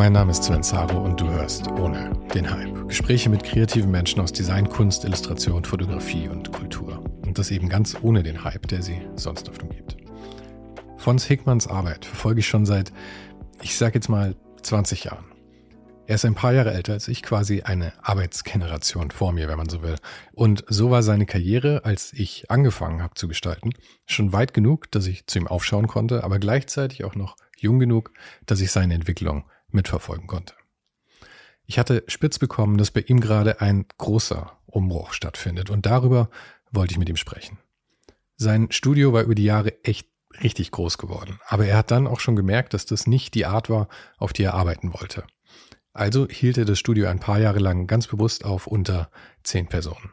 Mein Name ist Sven Saro und du hörst ohne den Hype. Gespräche mit kreativen Menschen aus Design, Kunst, Illustration, Fotografie und Kultur. Und das eben ganz ohne den Hype, der sie sonst oft umgibt. Fons Hickmanns Arbeit verfolge ich schon seit, ich sag jetzt mal, 20 Jahren. Er ist ein paar Jahre älter als ich, quasi eine Arbeitsgeneration vor mir, wenn man so will. Und so war seine Karriere, als ich angefangen habe zu gestalten, schon weit genug, dass ich zu ihm aufschauen konnte, aber gleichzeitig auch noch jung genug, dass ich seine Entwicklung mitverfolgen konnte. Ich hatte spitz bekommen, dass bei ihm gerade ein großer Umbruch stattfindet und darüber wollte ich mit ihm sprechen. Sein Studio war über die Jahre echt richtig groß geworden, aber er hat dann auch schon gemerkt, dass das nicht die Art war, auf die er arbeiten wollte. Also hielt er das Studio ein paar Jahre lang ganz bewusst auf unter zehn Personen.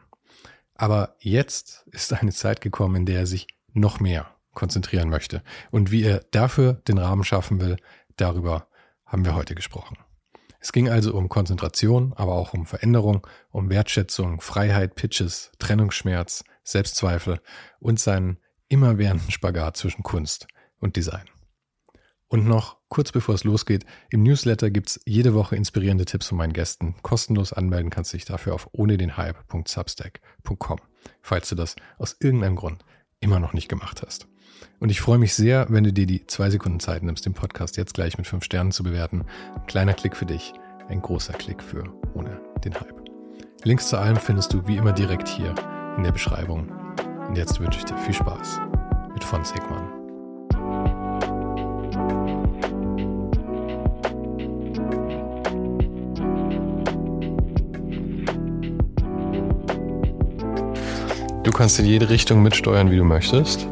Aber jetzt ist eine Zeit gekommen, in der er sich noch mehr konzentrieren möchte. Und wie er dafür den Rahmen schaffen will, darüber haben wir heute gesprochen. Es ging also um Konzentration, aber auch um Veränderung, um Wertschätzung, Freiheit, Pitches, Trennungsschmerz, Selbstzweifel und seinen immerwährenden Spagat zwischen Kunst und Design. Und noch kurz bevor es losgeht, im Newsletter gibt's jede Woche inspirierende Tipps von meinen Gästen. Kostenlos anmelden kannst du dich dafür auf ohne den Hype.substack.com, falls du das aus irgendeinem Grund immer noch nicht gemacht hast. Und ich freue mich sehr, wenn du dir die zwei Sekunden Zeit nimmst, den Podcast jetzt gleich mit fünf Sternen zu bewerten. Ein kleiner Klick für dich, ein großer Klick für ohne den Hype. Links zu allem findest du wie immer direkt hier in der Beschreibung. Und jetzt wünsche ich dir viel Spaß mit von Sigmann. Du kannst in jede Richtung mitsteuern, wie du möchtest.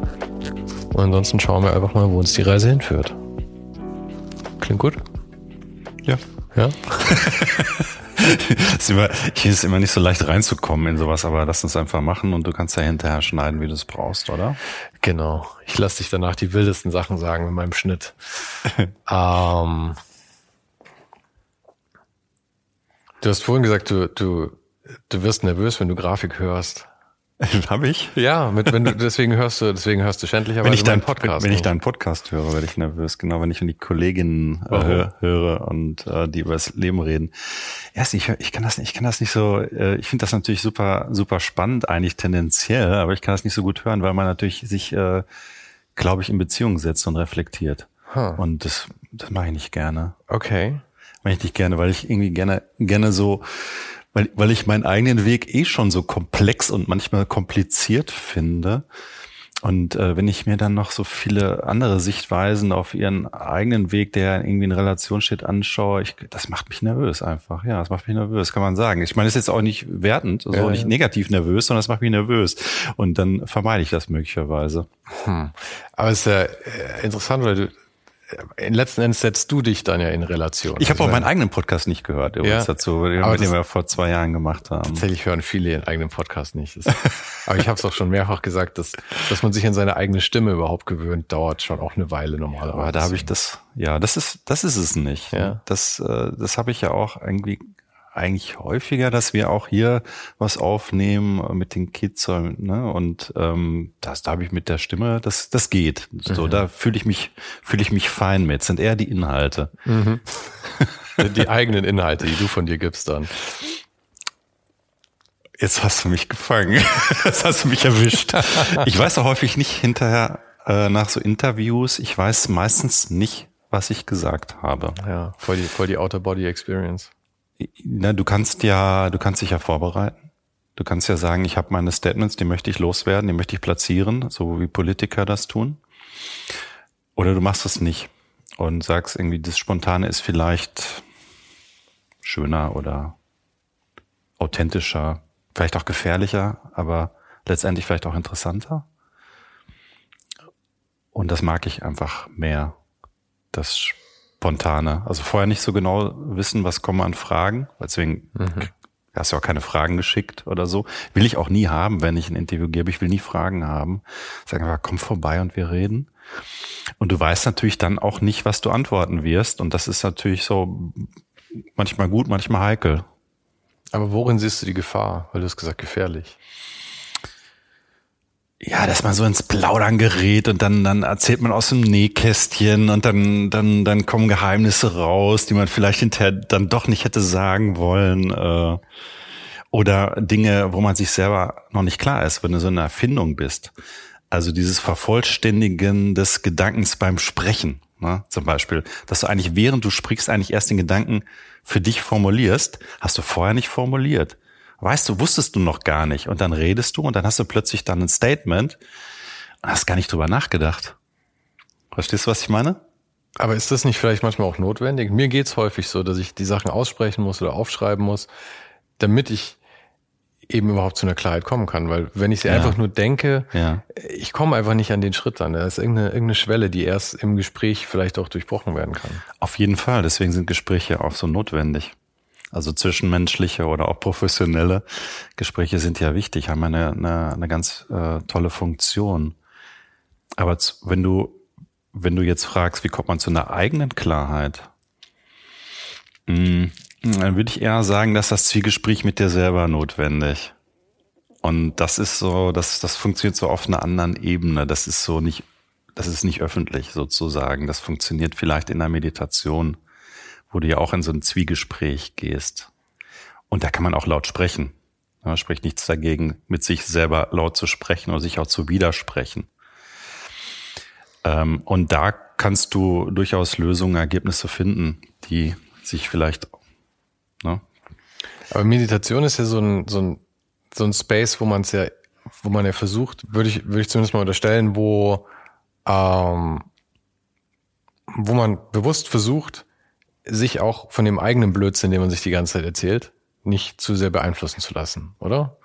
Und ansonsten schauen wir einfach mal, wo uns die Reise hinführt. Klingt gut? Ja. Ja? ist immer, hier ist immer nicht so leicht reinzukommen in sowas, aber lass uns einfach machen und du kannst ja hinterher schneiden, wie du es brauchst, oder? Genau. Ich lasse dich danach die wildesten Sachen sagen mit meinem Schnitt. ähm, du hast vorhin gesagt, du, du, du wirst nervös, wenn du Grafik hörst. Habe ich? Ja, mit, wenn du, deswegen hörst du, deswegen hörst du schändlicherweise wenn ich deinen Podcast. Wenn ich deinen Podcast höre, werde ich nervös. Genau, wenn ich die Kolleginnen äh, höre, höre und äh, die über das Leben reden. Erst, ich, ich kann das nicht, ich kann das nicht so, äh, ich finde das natürlich super, super spannend, eigentlich tendenziell, aber ich kann das nicht so gut hören, weil man natürlich sich, äh, glaube ich, in Beziehung setzt und reflektiert. Huh. Und das, das mache ich nicht gerne. Okay. Mache ich nicht gerne, weil ich irgendwie gerne, gerne so weil, weil ich meinen eigenen Weg eh schon so komplex und manchmal kompliziert finde. Und äh, wenn ich mir dann noch so viele andere Sichtweisen auf ihren eigenen Weg, der irgendwie in Relation steht, anschaue, ich, das macht mich nervös einfach. Ja, das macht mich nervös, kann man sagen. Ich meine, das ist jetzt auch nicht wertend, also ja, auch nicht ja. negativ nervös, sondern das macht mich nervös. Und dann vermeide ich das möglicherweise. Hm. Aber es ist ja interessant, weil du letzten Endes setzt du dich dann ja in Relation. Ich habe also auch meinen eigenen Podcast nicht gehört, übrigens ja, dazu, den, wir vor zwei Jahren gemacht haben. Tatsächlich hören viele ihren eigenen Podcast nicht. Das, aber ich habe es auch schon mehrfach gesagt, dass, dass man sich an seine eigene Stimme überhaupt gewöhnt, dauert schon auch eine Weile normalerweise. Aber da habe ich das, ja, das ist, das ist es nicht. Ja. Das, äh, das habe ich ja auch irgendwie eigentlich häufiger, dass wir auch hier was aufnehmen mit den Kids ne? und ähm, das da habe ich mit der Stimme, das das geht. So mhm. da fühle ich mich fühle ich mich fein mit. Sind eher die Inhalte. Mhm. die eigenen Inhalte, die du von dir gibst dann. Jetzt hast du mich gefangen. Jetzt hast du mich erwischt. Ich weiß auch häufig nicht hinterher äh, nach so Interviews. Ich weiß meistens nicht, was ich gesagt habe. Ja, voll die, voll die Outer-Body-Experience. Na, du kannst ja, du kannst dich ja vorbereiten. Du kannst ja sagen, ich habe meine Statements, die möchte ich loswerden, die möchte ich platzieren, so wie Politiker das tun. Oder du machst es nicht und sagst irgendwie, das Spontane ist vielleicht schöner oder authentischer, vielleicht auch gefährlicher, aber letztendlich vielleicht auch interessanter. Und das mag ich einfach mehr das Spontane. Also vorher nicht so genau wissen, was kommen an Fragen. Deswegen mhm. hast du auch keine Fragen geschickt oder so. Will ich auch nie haben, wenn ich ein Interview gebe. Ich will nie Fragen haben. Sag einfach, komm vorbei und wir reden. Und du weißt natürlich dann auch nicht, was du antworten wirst. Und das ist natürlich so manchmal gut, manchmal heikel. Aber worin siehst du die Gefahr? Weil du hast gesagt, gefährlich ja, dass man so ins Plaudern gerät und dann, dann erzählt man aus dem Nähkästchen und dann, dann, dann kommen Geheimnisse raus, die man vielleicht hinterher dann doch nicht hätte sagen wollen. Äh, oder Dinge, wo man sich selber noch nicht klar ist, wenn du so eine Erfindung bist. Also dieses Vervollständigen des Gedankens beim Sprechen, ne? zum Beispiel, dass du eigentlich während du sprichst eigentlich erst den Gedanken für dich formulierst, hast du vorher nicht formuliert weißt du, wusstest du noch gar nicht. Und dann redest du und dann hast du plötzlich dann ein Statement und hast gar nicht drüber nachgedacht. Verstehst du, was ich meine? Aber ist das nicht vielleicht manchmal auch notwendig? Mir geht's häufig so, dass ich die Sachen aussprechen muss oder aufschreiben muss, damit ich eben überhaupt zu einer Klarheit kommen kann. Weil wenn ich sie ja. einfach nur denke, ja. ich komme einfach nicht an den Schritt an. Da ist irgendeine, irgendeine Schwelle, die erst im Gespräch vielleicht auch durchbrochen werden kann. Auf jeden Fall. Deswegen sind Gespräche auch so notwendig. Also zwischenmenschliche oder auch professionelle Gespräche sind ja wichtig, haben eine, eine, eine ganz äh, tolle Funktion. Aber wenn du, wenn du jetzt fragst, wie kommt man zu einer eigenen Klarheit, mh, hm, dann würde ich eher sagen, dass das Zwiegespräch mit dir selber notwendig. Und das ist so, das, das funktioniert so auf einer anderen Ebene. Das ist so nicht, das ist nicht öffentlich sozusagen. Das funktioniert vielleicht in der Meditation wo du ja auch in so ein Zwiegespräch gehst. Und da kann man auch laut sprechen. Da spricht nichts dagegen, mit sich selber laut zu sprechen oder sich auch zu widersprechen. Ähm, und da kannst du durchaus Lösungen, Ergebnisse finden, die sich vielleicht. Ne? Aber Meditation ist ja so ein, so ein, so ein Space, wo man es ja, wo man ja versucht, würde ich, würde ich zumindest mal unterstellen, wo, ähm, wo man bewusst versucht, sich auch von dem eigenen Blödsinn, den man sich die ganze Zeit erzählt, nicht zu sehr beeinflussen zu lassen, oder?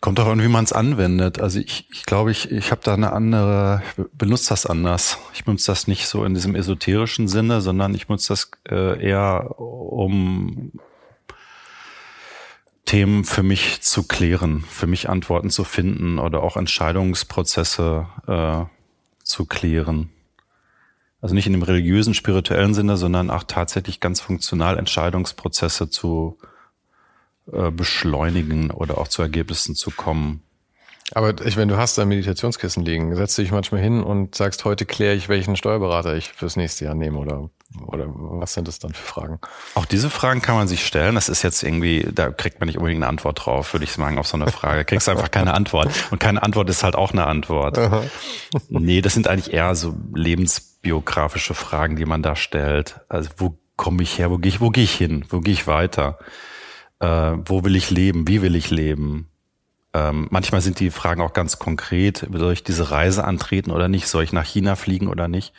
Kommt auch an, wie man es anwendet. Also ich, ich glaube, ich, ich habe da eine andere, benutze das anders. Ich benutze das nicht so in diesem esoterischen Sinne, sondern ich benutze das äh, eher, um Themen für mich zu klären, für mich Antworten zu finden oder auch Entscheidungsprozesse äh, zu klären. Also nicht in dem religiösen, spirituellen Sinne, sondern auch tatsächlich ganz funktional Entscheidungsprozesse zu äh, beschleunigen oder auch zu Ergebnissen zu kommen. Aber ich, wenn du hast da Meditationskissen liegen, setzt du dich manchmal hin und sagst, heute kläre ich, welchen Steuerberater ich fürs nächste Jahr nehme oder, oder was sind das dann für Fragen? Auch diese Fragen kann man sich stellen. Das ist jetzt irgendwie, da kriegt man nicht unbedingt eine Antwort drauf, würde ich sagen, auf so eine Frage. Kriegst einfach keine Antwort. Und keine Antwort ist halt auch eine Antwort. nee, das sind eigentlich eher so Lebens biografische Fragen, die man da stellt. Also wo komme ich her? Wo gehe ich, wo gehe ich hin? Wo gehe ich weiter? Äh, wo will ich leben? Wie will ich leben? Ähm, manchmal sind die Fragen auch ganz konkret. Soll ich diese Reise antreten oder nicht? Soll ich nach China fliegen oder nicht?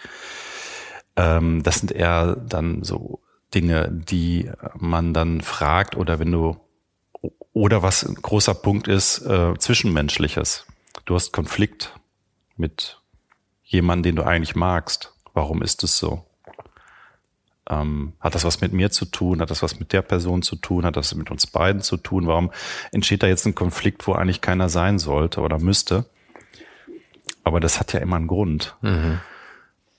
Ähm, das sind eher dann so Dinge, die man dann fragt oder wenn du oder was ein großer Punkt ist, äh, zwischenmenschliches. Du hast Konflikt mit jemandem, den du eigentlich magst. Warum ist es so? Ähm, hat das was mit mir zu tun? Hat das was mit der Person zu tun? Hat das mit uns beiden zu tun? Warum entsteht da jetzt ein Konflikt, wo eigentlich keiner sein sollte oder müsste? Aber das hat ja immer einen Grund. Mhm.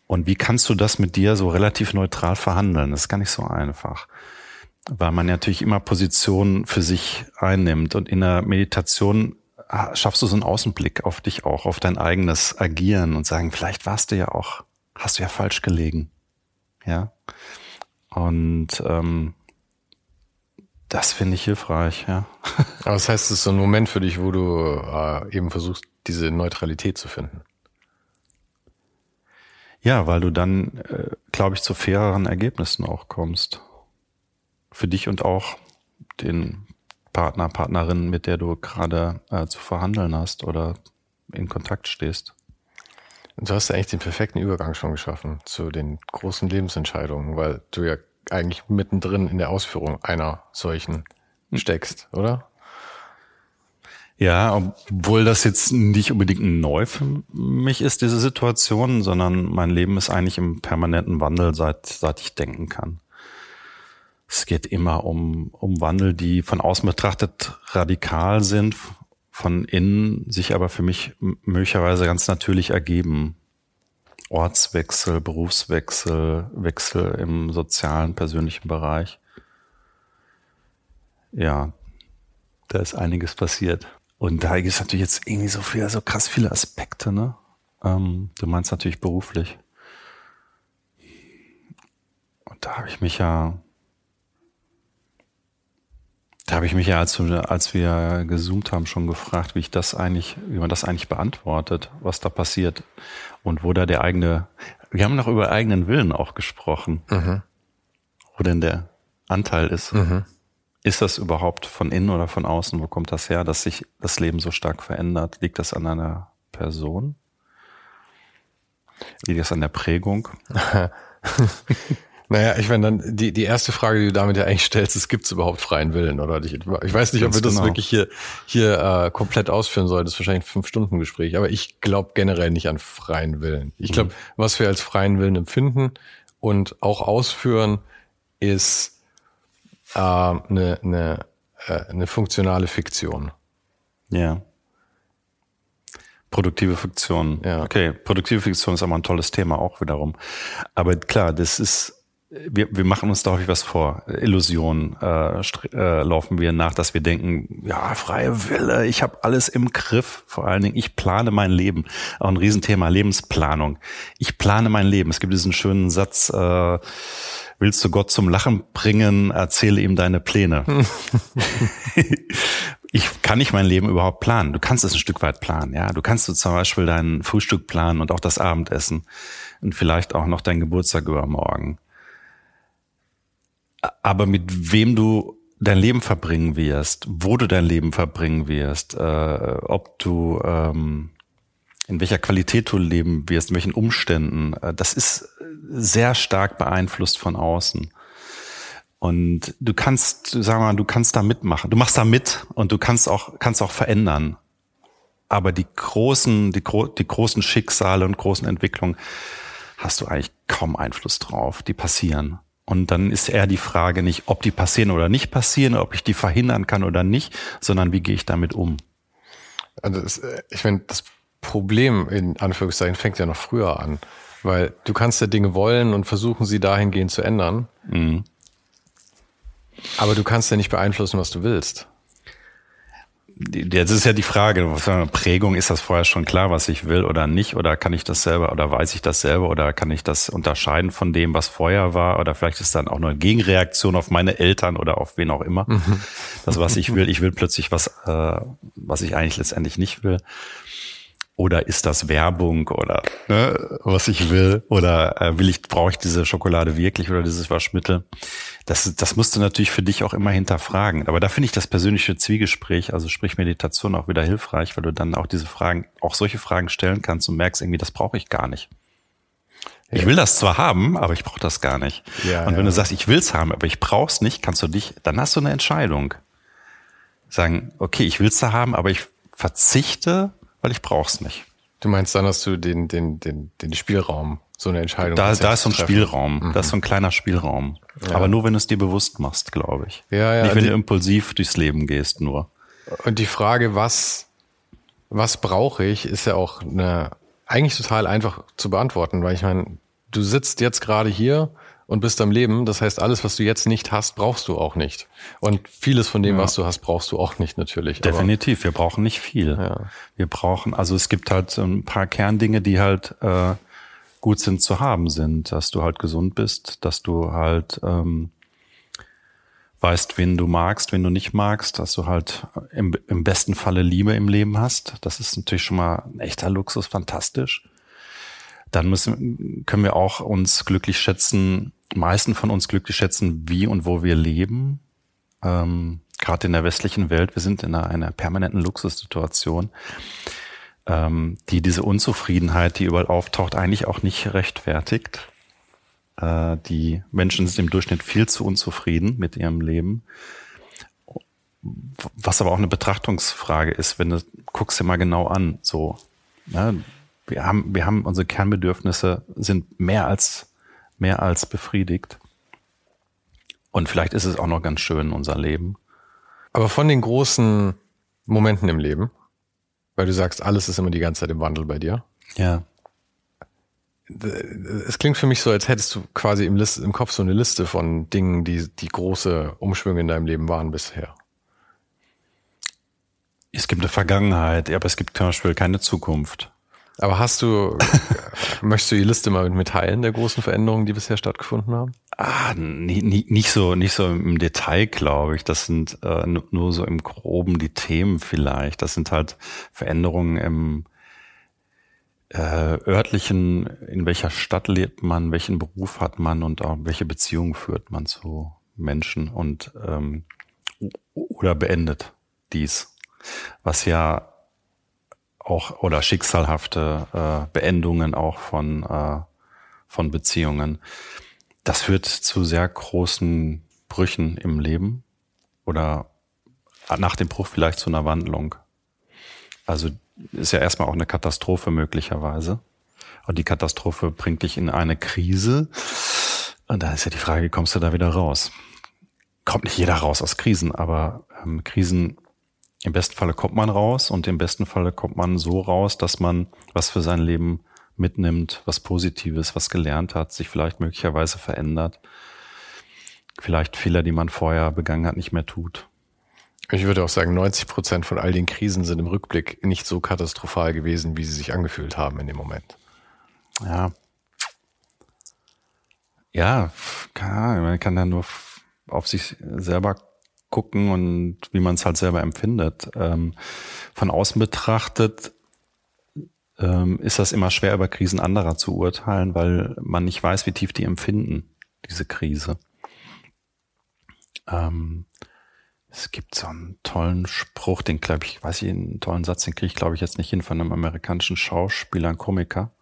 Und wie kannst du das mit dir so relativ neutral verhandeln? Das ist gar nicht so einfach. weil man natürlich immer Positionen für sich einnimmt und in der Meditation ah, schaffst du so einen Außenblick auf dich auch, auf dein eigenes Agieren und sagen, vielleicht warst du ja auch, hast du ja falsch gelegen. Ja. Und ähm, das finde ich hilfreich, ja. Aber das heißt, es ist so ein Moment für dich, wo du äh, eben versuchst, diese Neutralität zu finden. Ja, weil du dann, äh, glaube ich, zu faireren Ergebnissen auch kommst. Für dich und auch den Partner, Partnerin, mit der du gerade äh, zu verhandeln hast oder in Kontakt stehst. Du hast eigentlich den perfekten Übergang schon geschaffen zu den großen Lebensentscheidungen, weil du ja eigentlich mittendrin in der Ausführung einer solchen steckst, oder? Ja, obwohl das jetzt nicht unbedingt neu für mich ist, diese Situation, sondern mein Leben ist eigentlich im permanenten Wandel, seit, seit ich denken kann. Es geht immer um, um Wandel, die von außen betrachtet radikal sind, von innen sich aber für mich möglicherweise ganz natürlich ergeben. Ortswechsel, Berufswechsel, Wechsel im sozialen, persönlichen Bereich. Ja, da ist einiges passiert. Und da gibt es natürlich jetzt irgendwie so viel, so krass viele Aspekte, ne? Ähm, du meinst natürlich beruflich. Und da habe ich mich ja, da habe ich mich ja, als, als wir gezoomt haben, schon gefragt, wie ich das eigentlich, wie man das eigentlich beantwortet, was da passiert und wo da der eigene, wir haben noch über eigenen Willen auch gesprochen, mhm. wo denn der Anteil ist. Mhm. Ist das überhaupt von innen oder von außen? Wo kommt das her, dass sich das Leben so stark verändert? Liegt das an einer Person? Liegt das an der Prägung? naja, ich meine, dann die, die erste Frage, die du damit ja eigentlich stellst, ist, gibt es überhaupt freien Willen? Oder ich, ich weiß nicht, ob wir das genau. wirklich hier, hier äh, komplett ausführen sollen. Das ist wahrscheinlich ein Fünf-Stunden-Gespräch. Aber ich glaube generell nicht an freien Willen. Ich glaube, mhm. was wir als freien Willen empfinden und auch ausführen, ist äh, eine, eine, äh, eine funktionale Fiktion. Ja. Produktive Fiktion. Ja. Okay, produktive Fiktion ist aber ein tolles Thema auch wiederum. Aber klar, das ist, wir, wir machen uns da häufig was vor. Illusionen äh, äh, laufen wir nach, dass wir denken, ja, freie Wille, ich habe alles im Griff. Vor allen Dingen, ich plane mein Leben. Auch ein Riesenthema, Lebensplanung. Ich plane mein Leben. Es gibt diesen schönen Satz, äh, willst du Gott zum Lachen bringen, erzähle ihm deine Pläne. ich kann nicht mein Leben überhaupt planen. Du kannst es ein Stück weit planen, ja. Du kannst du zum Beispiel dein Frühstück planen und auch das Abendessen und vielleicht auch noch dein Geburtstag übermorgen. Aber mit wem du dein Leben verbringen wirst, wo du dein Leben verbringen wirst, äh, ob du ähm, in welcher Qualität du leben wirst, in welchen Umständen, äh, das ist sehr stark beeinflusst von außen. Und du kannst, sag mal, du kannst da mitmachen. Du machst da mit und du kannst auch, kannst auch verändern. Aber die großen, die, die großen Schicksale und großen Entwicklungen hast du eigentlich kaum Einfluss drauf. Die passieren. Und dann ist eher die Frage nicht, ob die passieren oder nicht passieren, ob ich die verhindern kann oder nicht, sondern wie gehe ich damit um? Also das, äh, ich meine, das Problem in Anführungszeichen fängt ja noch früher an, weil du kannst ja Dinge wollen und versuchen sie dahingehend zu ändern. Mhm. Aber du kannst ja nicht beeinflussen, was du willst. Jetzt ist ja die Frage, Prägung, ist das vorher schon klar, was ich will oder nicht? Oder kann ich das selber oder weiß ich das selber oder kann ich das unterscheiden von dem, was vorher war? Oder vielleicht ist dann auch nur eine Gegenreaktion auf meine Eltern oder auf wen auch immer. Mhm. Das, was ich will, ich will plötzlich was, äh, was ich eigentlich letztendlich nicht will. Oder ist das Werbung oder ne, was ich will? Oder äh, will ich, brauche ich diese Schokolade wirklich oder dieses Waschmittel? Das, das musst du natürlich für dich auch immer hinterfragen. Aber da finde ich das persönliche Zwiegespräch, also sprich Meditation, auch wieder hilfreich, weil du dann auch diese Fragen, auch solche Fragen stellen kannst und merkst irgendwie, das brauche ich gar nicht. Ich will das zwar haben, aber ich brauche das gar nicht. Ja, und wenn ja. du sagst, ich will's haben, aber ich brauch's nicht, kannst du dich, dann hast du eine Entscheidung. Sagen, okay, ich will's da haben, aber ich verzichte weil ich brauch's nicht. Du meinst, dann hast du den, den, den, den Spielraum, so eine Entscheidung. Da, da ist so ein treffen. Spielraum, mhm. da ist so ein kleiner Spielraum. Ja. Aber nur, wenn du es dir bewusst machst, glaube ich. Ja, ja, nicht, wenn die, du impulsiv durchs Leben gehst, nur. Und die Frage, was, was brauche ich, ist ja auch eine, eigentlich total einfach zu beantworten, weil ich meine, du sitzt jetzt gerade hier und bist am Leben. Das heißt, alles, was du jetzt nicht hast, brauchst du auch nicht. Und vieles von dem, ja. was du hast, brauchst du auch nicht natürlich. Definitiv, wir brauchen nicht viel. Ja. Wir brauchen, also es gibt halt ein paar Kerndinge, die halt äh, gut sind zu haben sind, dass du halt gesund bist, dass du halt ähm, weißt, wen du magst, wen du nicht magst, dass du halt im, im besten Falle Liebe im Leben hast. Das ist natürlich schon mal ein echter Luxus, fantastisch. Dann müssen, können wir auch uns glücklich schätzen, meisten von uns glücklich schätzen, wie und wo wir leben. Ähm, Gerade in der westlichen Welt, wir sind in einer, einer permanenten Luxussituation, ähm, die diese Unzufriedenheit, die überall auftaucht, eigentlich auch nicht rechtfertigt. Äh, die Menschen sind im Durchschnitt viel zu unzufrieden mit ihrem Leben. Was aber auch eine Betrachtungsfrage ist, wenn du guckst dir mal genau an, so, ne, wir haben, wir haben unsere Kernbedürfnisse sind mehr als, mehr als befriedigt. Und vielleicht ist es auch noch ganz schön, unser Leben. Aber von den großen Momenten im Leben, weil du sagst, alles ist immer die ganze Zeit im Wandel bei dir. Ja es klingt für mich so, als hättest du quasi im, List, im Kopf so eine Liste von Dingen, die, die große Umschwünge in deinem Leben waren bisher. Es gibt eine Vergangenheit, aber es gibt zum Beispiel keine Zukunft. Aber hast du, möchtest du die Liste mal mit teilen der großen Veränderungen, die bisher stattgefunden haben? Ah, nie, nicht so, nicht so im Detail, glaube ich. Das sind äh, nur so im Groben die Themen vielleicht. Das sind halt Veränderungen im, äh, örtlichen, in welcher Stadt lebt man, welchen Beruf hat man und auch welche Beziehung führt man zu Menschen und ähm, oder beendet dies, was ja auch oder schicksalhafte äh, Beendungen auch von äh, von Beziehungen. Das führt zu sehr großen Brüchen im Leben oder nach dem Bruch vielleicht zu einer Wandlung. Also ist ja erstmal auch eine Katastrophe möglicherweise. Und die Katastrophe bringt dich in eine Krise. Und da ist ja die Frage, kommst du da wieder raus? Kommt nicht jeder raus aus Krisen, aber ähm, Krisen, im besten Falle kommt man raus und im besten Falle kommt man so raus, dass man was für sein Leben mitnimmt, was Positives, was gelernt hat, sich vielleicht möglicherweise verändert, vielleicht Fehler, die man vorher begangen hat, nicht mehr tut. Ich würde auch sagen, 90 Prozent von all den Krisen sind im Rückblick nicht so katastrophal gewesen, wie sie sich angefühlt haben in dem Moment. Ja. Ja, klar, man kann da nur auf sich selber gucken und wie man es halt selber empfindet. Ähm, von außen betrachtet ähm, ist das immer schwer, über Krisen anderer zu urteilen, weil man nicht weiß, wie tief die empfinden, diese Krise. Ähm, es gibt so einen tollen Spruch, den glaube ich, weiß ich, einen tollen Satz, den kriege ich glaube ich jetzt nicht hin von einem amerikanischen Schauspieler, ein Komiker.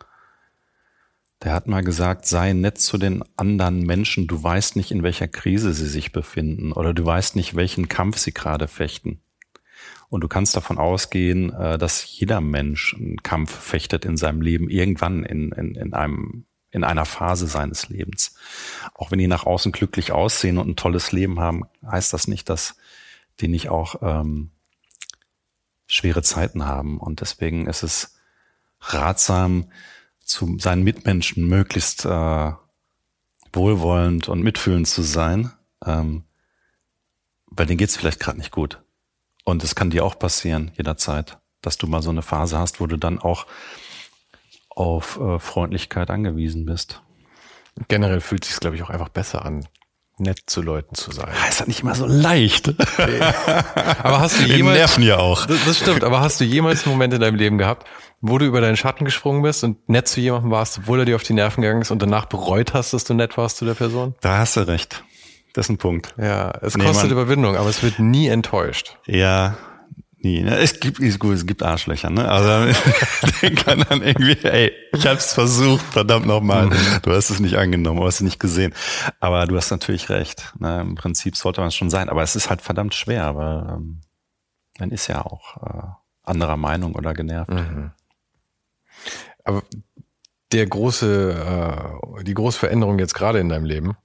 Der hat mal gesagt, sei nett zu den anderen Menschen, du weißt nicht, in welcher Krise sie sich befinden oder du weißt nicht, welchen Kampf sie gerade fechten. Und du kannst davon ausgehen, äh, dass jeder Mensch einen Kampf fechtet in seinem Leben, irgendwann in, in, in einem in einer Phase seines Lebens. Auch wenn die nach außen glücklich aussehen und ein tolles Leben haben, heißt das nicht, dass die nicht auch ähm, schwere Zeiten haben. Und deswegen ist es ratsam, zu seinen Mitmenschen möglichst äh, wohlwollend und mitfühlend zu sein. Ähm, bei denen geht's vielleicht gerade nicht gut. Und es kann dir auch passieren, jederzeit, dass du mal so eine Phase hast, wo du dann auch auf äh, Freundlichkeit angewiesen bist. Generell fühlt sich glaube ich, auch einfach besser an, nett zu Leuten zu sein. Ja, ist halt nicht immer so leicht. Aber hast du jemals, nerven ja auch. Das, das, stimmt, aber hast du jemals einen Moment in deinem Leben gehabt, wo du über deinen Schatten gesprungen bist und nett zu jemandem warst, obwohl er dir auf die Nerven gegangen ist und danach bereut hast, dass du nett warst zu der Person? Da hast du recht. Das ist ein Punkt. Ja, es nee, kostet man, Überwindung, aber es wird nie enttäuscht. Ja, nie. Ne? Es gibt, gut, es gibt Arschlöcher, ne? Also den kann dann irgendwie, ey, ich hab's versucht, verdammt nochmal. Mhm. Du hast es nicht angenommen, du hast es nicht gesehen. Aber du hast natürlich recht. Ne? Im Prinzip sollte man es schon sein. Aber es ist halt verdammt schwer, weil ähm, man ist ja auch äh, anderer Meinung oder genervt. Mhm. Aber der große, äh, die große Veränderung jetzt gerade in deinem Leben,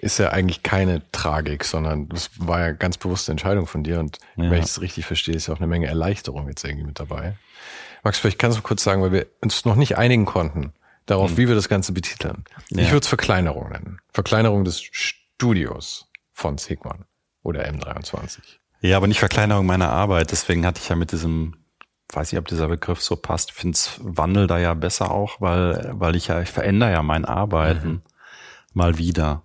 ist ja eigentlich keine Tragik, sondern das war ja ganz bewusste Entscheidung von dir und ja. wenn ich es richtig verstehe, ist ja auch eine Menge Erleichterung jetzt irgendwie mit dabei. Max, vielleicht kannst du kurz sagen, weil wir uns noch nicht einigen konnten, darauf, hm. wie wir das Ganze betiteln. Ja. Ich würde es Verkleinerung nennen. Verkleinerung des Studios von Sigman oder M23. Ja, aber nicht Verkleinerung meiner Arbeit. Deswegen hatte ich ja mit diesem, weiß ich, ob dieser Begriff so passt, finde Wandel da ja besser auch, weil, weil ich ja, ich verändere ja mein Arbeiten mhm. mal wieder.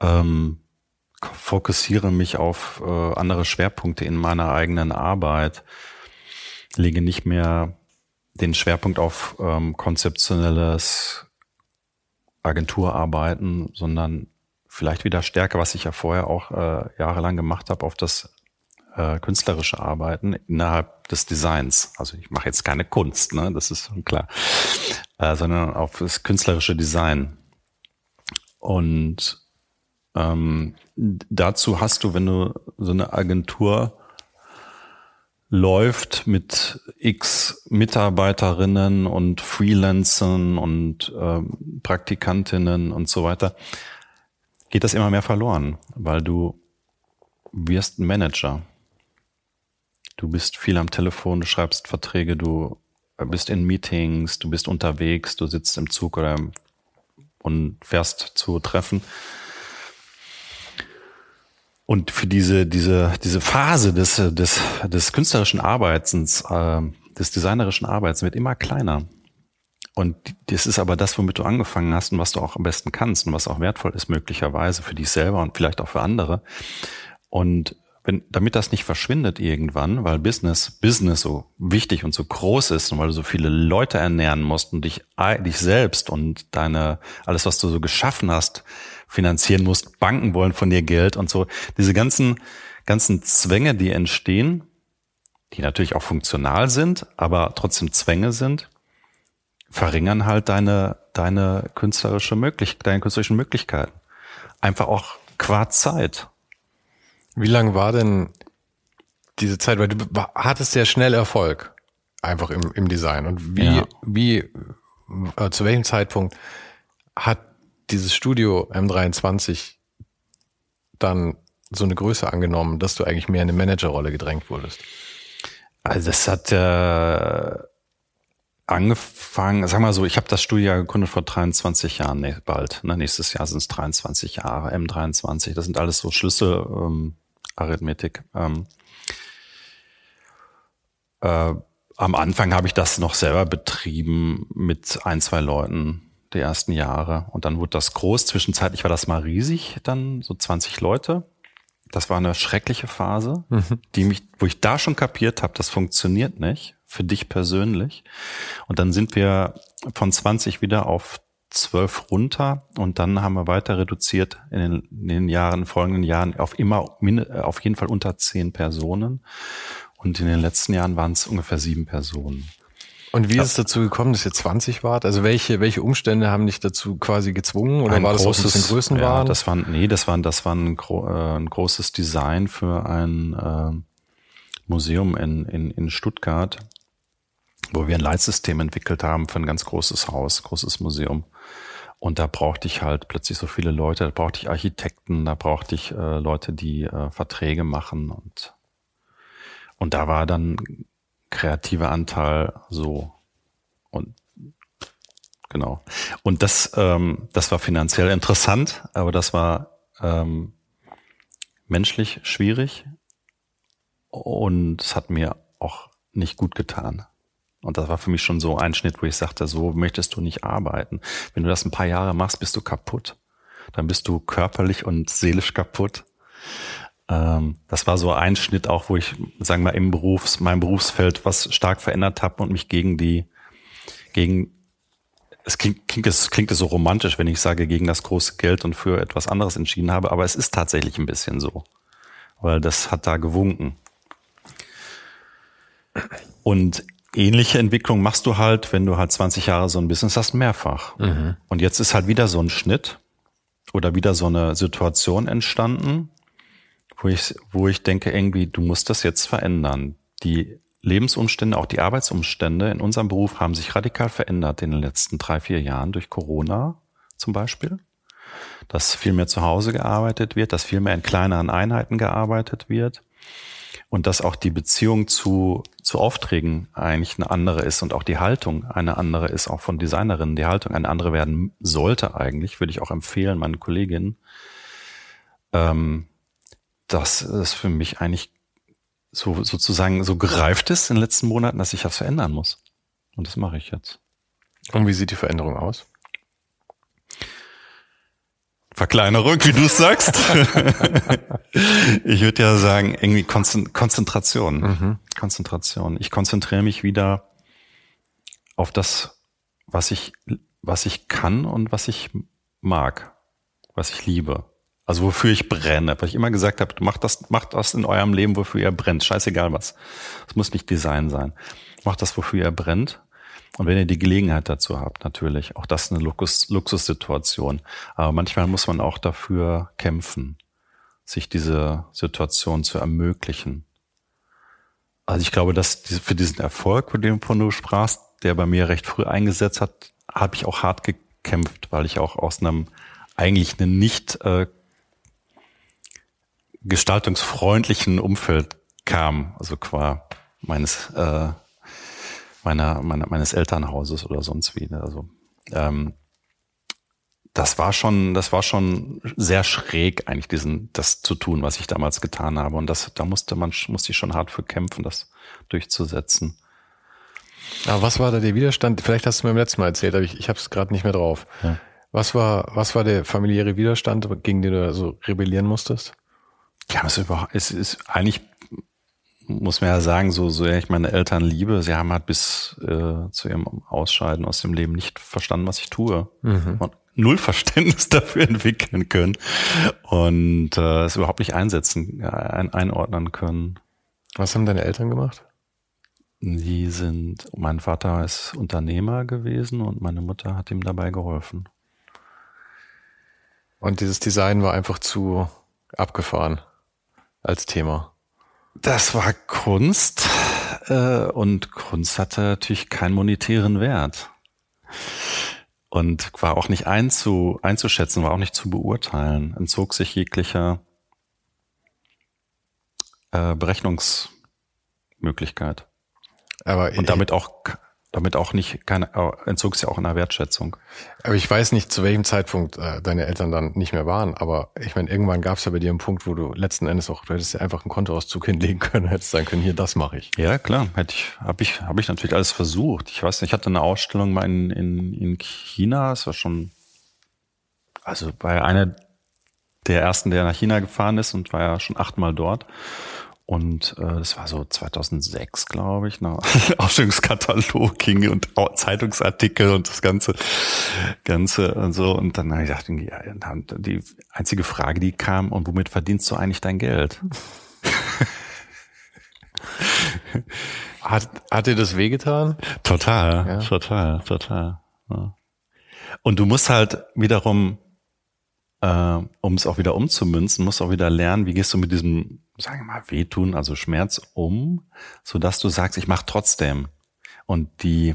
Ähm, fokussiere mich auf äh, andere Schwerpunkte in meiner eigenen Arbeit, lege nicht mehr den Schwerpunkt auf ähm, konzeptionelles Agenturarbeiten, sondern vielleicht wieder stärker, was ich ja vorher auch äh, jahrelang gemacht habe, auf das äh, künstlerische Arbeiten innerhalb des Designs. Also ich mache jetzt keine Kunst, ne, das ist schon klar, äh, sondern auf das künstlerische Design. Und ähm, dazu hast du, wenn du so eine Agentur läuft mit x Mitarbeiterinnen und Freelancern und ähm, Praktikantinnen und so weiter, geht das immer mehr verloren, weil du wirst ein Manager. Du bist viel am Telefon, du schreibst Verträge, du bist in Meetings, du bist unterwegs, du sitzt im Zug oder und fährst zu Treffen. Und für diese, diese, diese Phase des, des, des künstlerischen Arbeitens, äh, des designerischen Arbeits wird immer kleiner. Und das ist aber das, womit du angefangen hast und was du auch am besten kannst und was auch wertvoll ist, möglicherweise für dich selber und vielleicht auch für andere. Und wenn, damit das nicht verschwindet irgendwann, weil Business, Business so wichtig und so groß ist und weil du so viele Leute ernähren musst und dich, dich selbst und deine, alles, was du so geschaffen hast, finanzieren musst, Banken wollen von dir Geld und so. Diese ganzen, ganzen Zwänge, die entstehen, die natürlich auch funktional sind, aber trotzdem Zwänge sind, verringern halt deine, deine künstlerische Möglichkeit, deine künstlerischen Möglichkeiten. Einfach auch qua Zeit. Wie lang war denn diese Zeit? Weil du hattest ja schnell Erfolg. Einfach im, im Design. Und wie, ja. wie, äh, zu welchem Zeitpunkt hat dieses Studio M23 dann so eine Größe angenommen, dass du eigentlich mehr in eine Managerrolle gedrängt wurdest? Also das hat äh, angefangen, sag mal so, ich habe das Studio gegründet vor 23 Jahren, nee, bald. Ne, nächstes Jahr sind es 23 Jahre, M23. Das sind alles so Schlüsselarithmetik. Ähm, ähm, äh, am Anfang habe ich das noch selber betrieben mit ein, zwei Leuten die ersten Jahre. Und dann wurde das groß. Zwischenzeitlich war das mal riesig, dann so 20 Leute. Das war eine schreckliche Phase, mhm. die mich, wo ich da schon kapiert habe, das funktioniert nicht für dich persönlich. Und dann sind wir von 20 wieder auf 12 runter und dann haben wir weiter reduziert in den, in den Jahren, folgenden Jahren auf immer, auf jeden Fall unter 10 Personen. Und in den letzten Jahren waren es ungefähr sieben Personen. Und wie ist es dazu gekommen, dass ihr 20 wart? Also welche, welche Umstände haben dich dazu quasi gezwungen oder war das großes, auch ein bisschen Größenwahn? Ja, das war, nee, das war, das war ein, äh, ein großes Design für ein äh, Museum in, in, in Stuttgart, wo wir ein Leitsystem entwickelt haben für ein ganz großes Haus, großes Museum. Und da brauchte ich halt plötzlich so viele Leute, da brauchte ich Architekten, da brauchte ich äh, Leute, die äh, Verträge machen und und da war dann kreativer Anteil so. Und genau. Und das, ähm, das war finanziell interessant, aber das war ähm, menschlich schwierig und es hat mir auch nicht gut getan. Und das war für mich schon so ein Schnitt, wo ich sagte, so möchtest du nicht arbeiten. Wenn du das ein paar Jahre machst, bist du kaputt. Dann bist du körperlich und seelisch kaputt. Ähm, das war so ein Schnitt auch, wo ich, sagen wir im Berufs, meinem Berufsfeld was stark verändert habe und mich gegen die, gegen, es klingt, klingt, es klingt es so romantisch, wenn ich sage, gegen das große Geld und für etwas anderes entschieden habe, aber es ist tatsächlich ein bisschen so. Weil das hat da gewunken. Und ähnliche Entwicklung machst du halt, wenn du halt 20 Jahre so ein Business hast, mehrfach. Mhm. Und jetzt ist halt wieder so ein Schnitt oder wieder so eine Situation entstanden, wo ich, wo ich denke, irgendwie, du musst das jetzt verändern. Die Lebensumstände, auch die Arbeitsumstände in unserem Beruf haben sich radikal verändert in den letzten drei, vier Jahren durch Corona zum Beispiel. Dass viel mehr zu Hause gearbeitet wird, dass viel mehr in kleineren Einheiten gearbeitet wird. Und dass auch die Beziehung zu, zu Aufträgen eigentlich eine andere ist und auch die Haltung eine andere ist, auch von Designerinnen, die Haltung eine andere werden sollte eigentlich, würde ich auch empfehlen, meinen Kolleginnen. Ähm, dass es für mich eigentlich so sozusagen so gereift ist in den letzten Monaten, dass ich das verändern muss. Und das mache ich jetzt. Und wie sieht die Veränderung aus? Verkleinerung, wie du es sagst. ich würde ja sagen, irgendwie Konzentration. Mhm. Konzentration. Ich konzentriere mich wieder auf das, was ich, was ich kann und was ich mag, was ich liebe. Also wofür ich brenne. Weil ich immer gesagt habe, macht das, macht das in eurem Leben, wofür ihr brennt. Scheißegal was. Es muss nicht Design sein. Macht das, wofür ihr brennt. Und wenn ihr die Gelegenheit dazu habt, natürlich. Auch das ist eine Luxus, Luxussituation. Aber manchmal muss man auch dafür kämpfen, sich diese Situation zu ermöglichen. Also ich glaube, dass für diesen Erfolg, von dem du sprachst, der bei mir recht früh eingesetzt hat, habe ich auch hart gekämpft, weil ich auch aus einem eigentlich einem nicht äh, gestaltungsfreundlichen Umfeld kam, also qua meines äh, meiner, meiner meines Elternhauses oder sonst wie. Ne? Also ähm, das war schon, das war schon sehr schräg eigentlich diesen, das zu tun, was ich damals getan habe. Und das, da musste man, musste ich schon hart für kämpfen, das durchzusetzen. Aber was war da der Widerstand? Vielleicht hast du mir beim letzten Mal erzählt, aber ich, ich habe es gerade nicht mehr drauf. Ja. Was war, was war der familiäre Widerstand, gegen den du so rebellieren musstest? Ja, es ist eigentlich, muss man ja sagen, so, so ja ich meine Eltern liebe, sie haben halt bis äh, zu ihrem Ausscheiden aus dem Leben nicht verstanden, was ich tue. Mhm. Und null Verständnis dafür entwickeln können und äh, es überhaupt nicht einsetzen, ein, einordnen können. Was haben deine Eltern gemacht? Die sind, mein Vater ist Unternehmer gewesen und meine Mutter hat ihm dabei geholfen. Und dieses Design war einfach zu abgefahren als Thema? Das war Kunst äh, und Kunst hatte natürlich keinen monetären Wert und war auch nicht einzu, einzuschätzen, war auch nicht zu beurteilen, entzog sich jeglicher äh, Berechnungsmöglichkeit. Aber und damit auch damit auch nicht keine entzog es ja auch einer Wertschätzung. Aber ich weiß nicht, zu welchem Zeitpunkt äh, deine Eltern dann nicht mehr waren, aber ich meine, irgendwann gab es ja bei dir einen Punkt, wo du letzten Endes auch, du hättest ja einfach einen Kontoauszug hinlegen können, hättest sagen können, hier, das mache ich. Ja, klar, hätte ich, habe ich, habe ich natürlich alles versucht. Ich weiß nicht, ich hatte eine Ausstellung mal in, in, in China, es war schon, also bei einer der ersten, der nach China gefahren ist und war ja schon achtmal dort. Und äh, das war so 2006, glaube ich, ne? Ausstellungskatalog ging und Zeitungsartikel und das ganze, ganze und so. Und dann habe ich gedacht, ja, die einzige Frage, die kam, und womit verdienst du eigentlich dein Geld? hat, hat dir das wehgetan? Total, ja. total, total. Ja. Und du musst halt wiederum, äh, um es auch wieder umzumünzen, musst auch wieder lernen, wie gehst du mit diesem sagen wir mal, wehtun, also Schmerz um, so dass du sagst, ich mache trotzdem. Und die,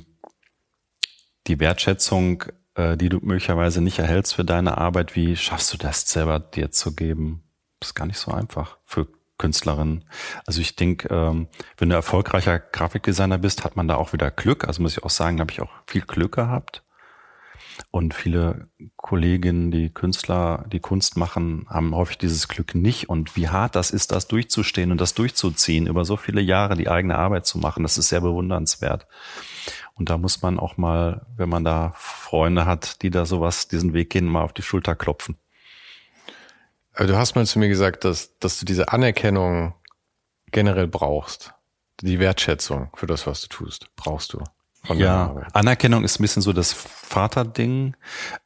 die Wertschätzung, äh, die du möglicherweise nicht erhältst für deine Arbeit, wie schaffst du das selber dir zu geben? Das ist gar nicht so einfach für Künstlerinnen. Also ich denke, ähm, wenn du erfolgreicher Grafikdesigner bist, hat man da auch wieder Glück. Also muss ich auch sagen, habe ich auch viel Glück gehabt. Und viele Kolleginnen, die Künstler, die Kunst machen, haben häufig dieses Glück nicht. Und wie hart das ist, das durchzustehen und das durchzuziehen, über so viele Jahre die eigene Arbeit zu machen, das ist sehr bewundernswert. Und da muss man auch mal, wenn man da Freunde hat, die da sowas, diesen Weg gehen, mal auf die Schulter klopfen. Aber du hast mal zu mir gesagt, dass, dass du diese Anerkennung generell brauchst. Die Wertschätzung für das, was du tust, brauchst du ja, Anerkennung ist ein bisschen so das Vaterding.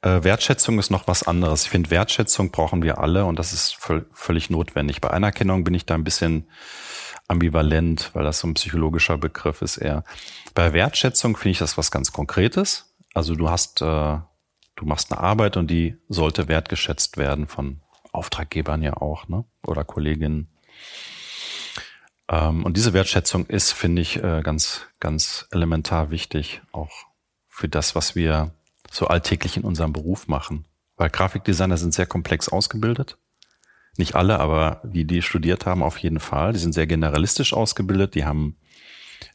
Äh, Wertschätzung ist noch was anderes. Ich finde, Wertschätzung brauchen wir alle und das ist völlig notwendig. Bei Anerkennung bin ich da ein bisschen ambivalent, weil das so ein psychologischer Begriff ist eher. Bei Wertschätzung finde ich das was ganz Konkretes. Also du hast, äh, du machst eine Arbeit und die sollte wertgeschätzt werden von Auftraggebern ja auch, ne? Oder Kolleginnen. Ähm, und diese Wertschätzung ist, finde ich, äh, ganz, ganz elementar wichtig, auch für das, was wir so alltäglich in unserem Beruf machen. Weil Grafikdesigner sind sehr komplex ausgebildet. Nicht alle, aber die, die studiert haben, auf jeden Fall. Die sind sehr generalistisch ausgebildet. Die haben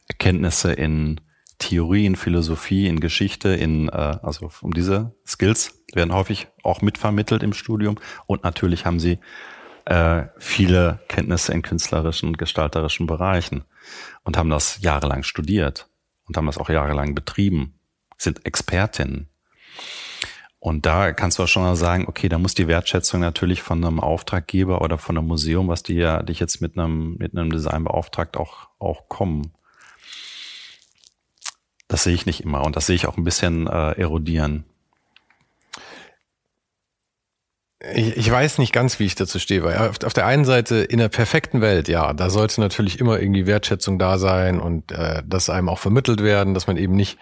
Erkenntnisse in Theorie, in Philosophie, in Geschichte, in äh, also um diese Skills werden häufig auch mitvermittelt im Studium. Und natürlich haben sie äh, viele Kenntnisse in künstlerischen und gestalterischen Bereichen und haben das jahrelang studiert und haben das auch jahrelang betrieben, sind Expertinnen. Und da kannst du auch schon mal sagen, okay, da muss die Wertschätzung natürlich von einem Auftraggeber oder von einem Museum, was die ja dich jetzt mit einem, mit einem Design beauftragt, auch, auch kommen. Das sehe ich nicht immer und das sehe ich auch ein bisschen äh, erodieren. Ich, ich weiß nicht ganz, wie ich dazu stehe, weil auf, auf der einen Seite in der perfekten Welt, ja, da sollte natürlich immer irgendwie Wertschätzung da sein und äh, das einem auch vermittelt werden, dass man eben nicht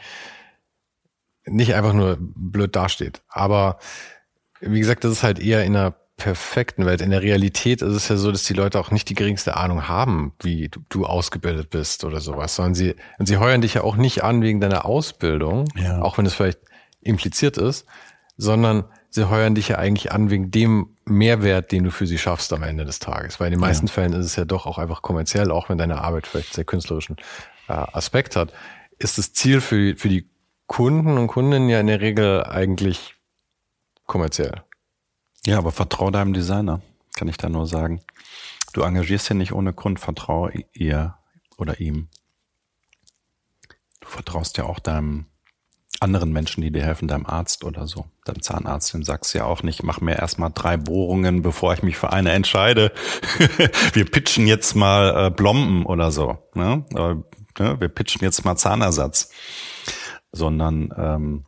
nicht einfach nur blöd dasteht. Aber wie gesagt, das ist halt eher in einer perfekten Welt. In der Realität ist es ja so, dass die Leute auch nicht die geringste Ahnung haben, wie du, du ausgebildet bist oder sowas, sondern sie, und sie heuern dich ja auch nicht an wegen deiner Ausbildung, ja. auch wenn es vielleicht impliziert ist, sondern sie heuern dich ja eigentlich an wegen dem Mehrwert, den du für sie schaffst am Ende des Tages. Weil in den meisten ja. Fällen ist es ja doch auch einfach kommerziell, auch wenn deine Arbeit vielleicht sehr künstlerischen äh, Aspekt hat, ist das Ziel für, für die Kunden und Kundinnen ja in der Regel eigentlich kommerziell. Ja, aber vertrau deinem Designer, kann ich da nur sagen. Du engagierst ihn nicht ohne Grund, vertrau ihr oder ihm. Du vertraust ja auch deinem anderen Menschen, die dir helfen, deinem Arzt oder so, deinem Zahnarzt, dem sagst du ja auch nicht, mach mir erstmal drei Bohrungen, bevor ich mich für eine entscheide. wir pitchen jetzt mal äh, Blomben oder so. Ne? ne? Wir pitchen jetzt mal Zahnersatz. Sondern ähm,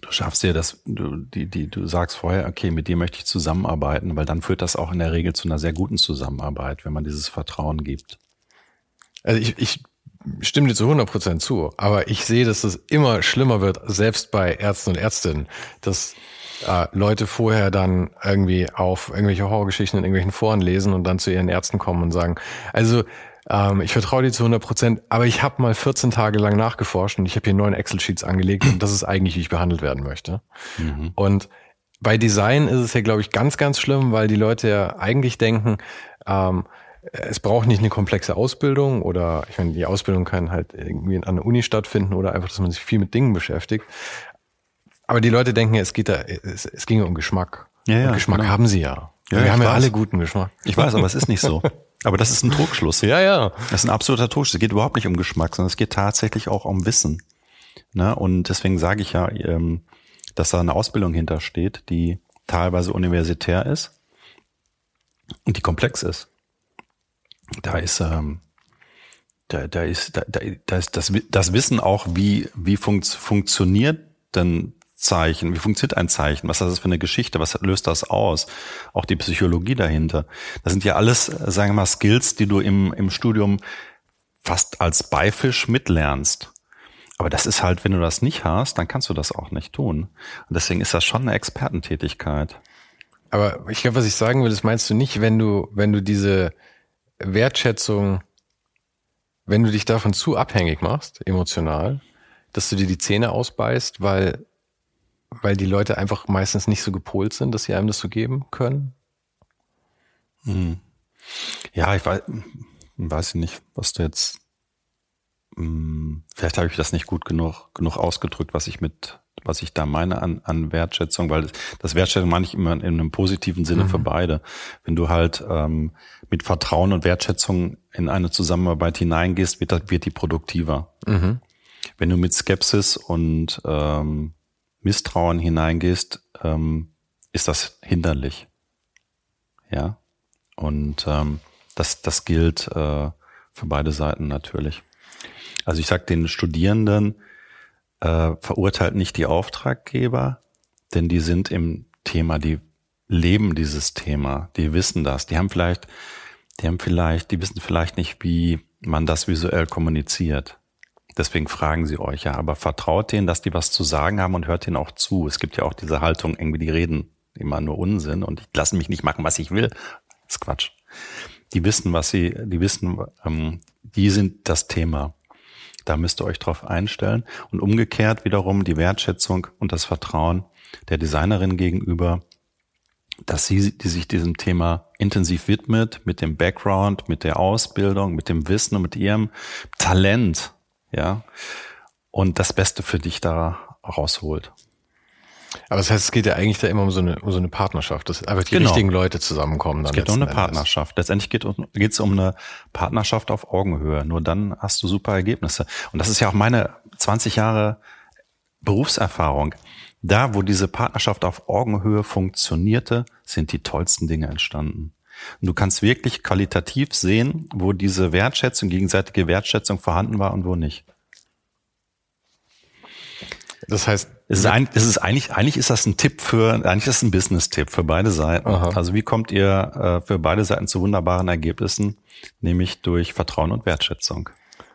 du schaffst dir das, du, die, die, du sagst vorher, okay, mit dir möchte ich zusammenarbeiten, weil dann führt das auch in der Regel zu einer sehr guten Zusammenarbeit, wenn man dieses Vertrauen gibt. Also ich, ich stimme dir zu 100 Prozent zu, aber ich sehe, dass es immer schlimmer wird, selbst bei Ärzten und Ärztinnen, dass äh, Leute vorher dann irgendwie auf irgendwelche Horrorgeschichten in irgendwelchen Foren lesen und dann zu ihren Ärzten kommen und sagen, also ähm, ich vertraue dir zu 100 Prozent, aber ich habe mal 14 Tage lang nachgeforscht und ich habe hier neun Excel-Sheets angelegt und das ist eigentlich, wie ich behandelt werden möchte. Mhm. Und bei Design ist es ja, glaube ich, ganz, ganz schlimm, weil die Leute ja eigentlich denken, ähm, es braucht nicht eine komplexe Ausbildung oder ich meine, die Ausbildung kann halt irgendwie an der Uni stattfinden oder einfach, dass man sich viel mit Dingen beschäftigt. Aber die Leute denken es geht da, es, es ginge um Geschmack. Ja, ja, und Geschmack genau. haben sie ja. ja wir haben ja alle guten Geschmack. Ich weiß, aber es ist nicht so. Aber das ist ein Trugschluss. ja, ja. Das ist ein absoluter Trugschluss. Es geht überhaupt nicht um Geschmack, sondern es geht tatsächlich auch um Wissen. Ne? Und deswegen sage ich ja, ähm, dass da eine Ausbildung hintersteht, die teilweise universitär ist und die komplex ist. Da ist, ähm, da, da ist, da, da ist das, das Wissen auch, wie, wie funkt, funktioniert denn Zeichen? Wie funktioniert ein Zeichen? Was ist das für eine Geschichte? Was löst das aus? Auch die Psychologie dahinter. Das sind ja alles, sagen wir mal, Skills, die du im, im Studium fast als Beifisch mitlernst. Aber das ist halt, wenn du das nicht hast, dann kannst du das auch nicht tun. Und deswegen ist das schon eine Expertentätigkeit. Aber ich glaube, was ich sagen will, das meinst du nicht, wenn du, wenn du diese Wertschätzung, wenn du dich davon zu abhängig machst, emotional, dass du dir die Zähne ausbeißt, weil weil die Leute einfach meistens nicht so gepolt sind, dass sie einem das so geben können? Hm. Ja, ich weiß, weiß nicht, was du jetzt. Hm, vielleicht habe ich das nicht gut genug, genug ausgedrückt, was ich mit, was ich da meine an, an Wertschätzung, weil das Wertschätzung meine ich immer in einem positiven Sinne mhm. für beide. Wenn du halt ähm, mit Vertrauen und Wertschätzung in eine Zusammenarbeit hineingehst, wird, wird die produktiver. Mhm. Wenn du mit Skepsis und ähm, Misstrauen hineingehst, ähm, ist das hinderlich. Ja. Und ähm, das, das gilt äh, für beide Seiten natürlich. Also ich sag den Studierenden, äh, verurteilt nicht die Auftraggeber, denn die sind im Thema, die leben dieses Thema, die wissen das, die haben vielleicht, die haben vielleicht, die wissen vielleicht nicht, wie man das visuell kommuniziert. Deswegen fragen sie euch ja, aber vertraut denen, dass die was zu sagen haben und hört denen auch zu. Es gibt ja auch diese Haltung, irgendwie die reden immer nur Unsinn und die lassen mich nicht machen, was ich will. Das ist Quatsch. Die wissen, was sie, die wissen, ähm, die sind das Thema. Da müsst ihr euch drauf einstellen. Und umgekehrt wiederum die Wertschätzung und das Vertrauen der Designerin gegenüber dass sie, die sich diesem Thema intensiv widmet, mit dem Background, mit der Ausbildung, mit dem Wissen und mit ihrem Talent, ja, und das Beste für dich da rausholt. Aber das heißt, es geht ja eigentlich da immer um so eine, um so eine Partnerschaft, dass einfach die genau. richtigen Leute zusammenkommen. Dann es geht um eine Endes. Partnerschaft. Letztendlich geht es um eine Partnerschaft auf Augenhöhe. Nur dann hast du super Ergebnisse. Und das ist ja auch meine 20 Jahre Berufserfahrung. Da, wo diese Partnerschaft auf Augenhöhe funktionierte, sind die tollsten Dinge entstanden. Und du kannst wirklich qualitativ sehen, wo diese Wertschätzung, gegenseitige Wertschätzung vorhanden war und wo nicht. Das heißt, es ist, ein, es ist eigentlich, eigentlich ist das ein Tipp für, eigentlich ist das ein Business-Tipp für beide Seiten. Aha. Also wie kommt ihr äh, für beide Seiten zu wunderbaren Ergebnissen, nämlich durch Vertrauen und Wertschätzung?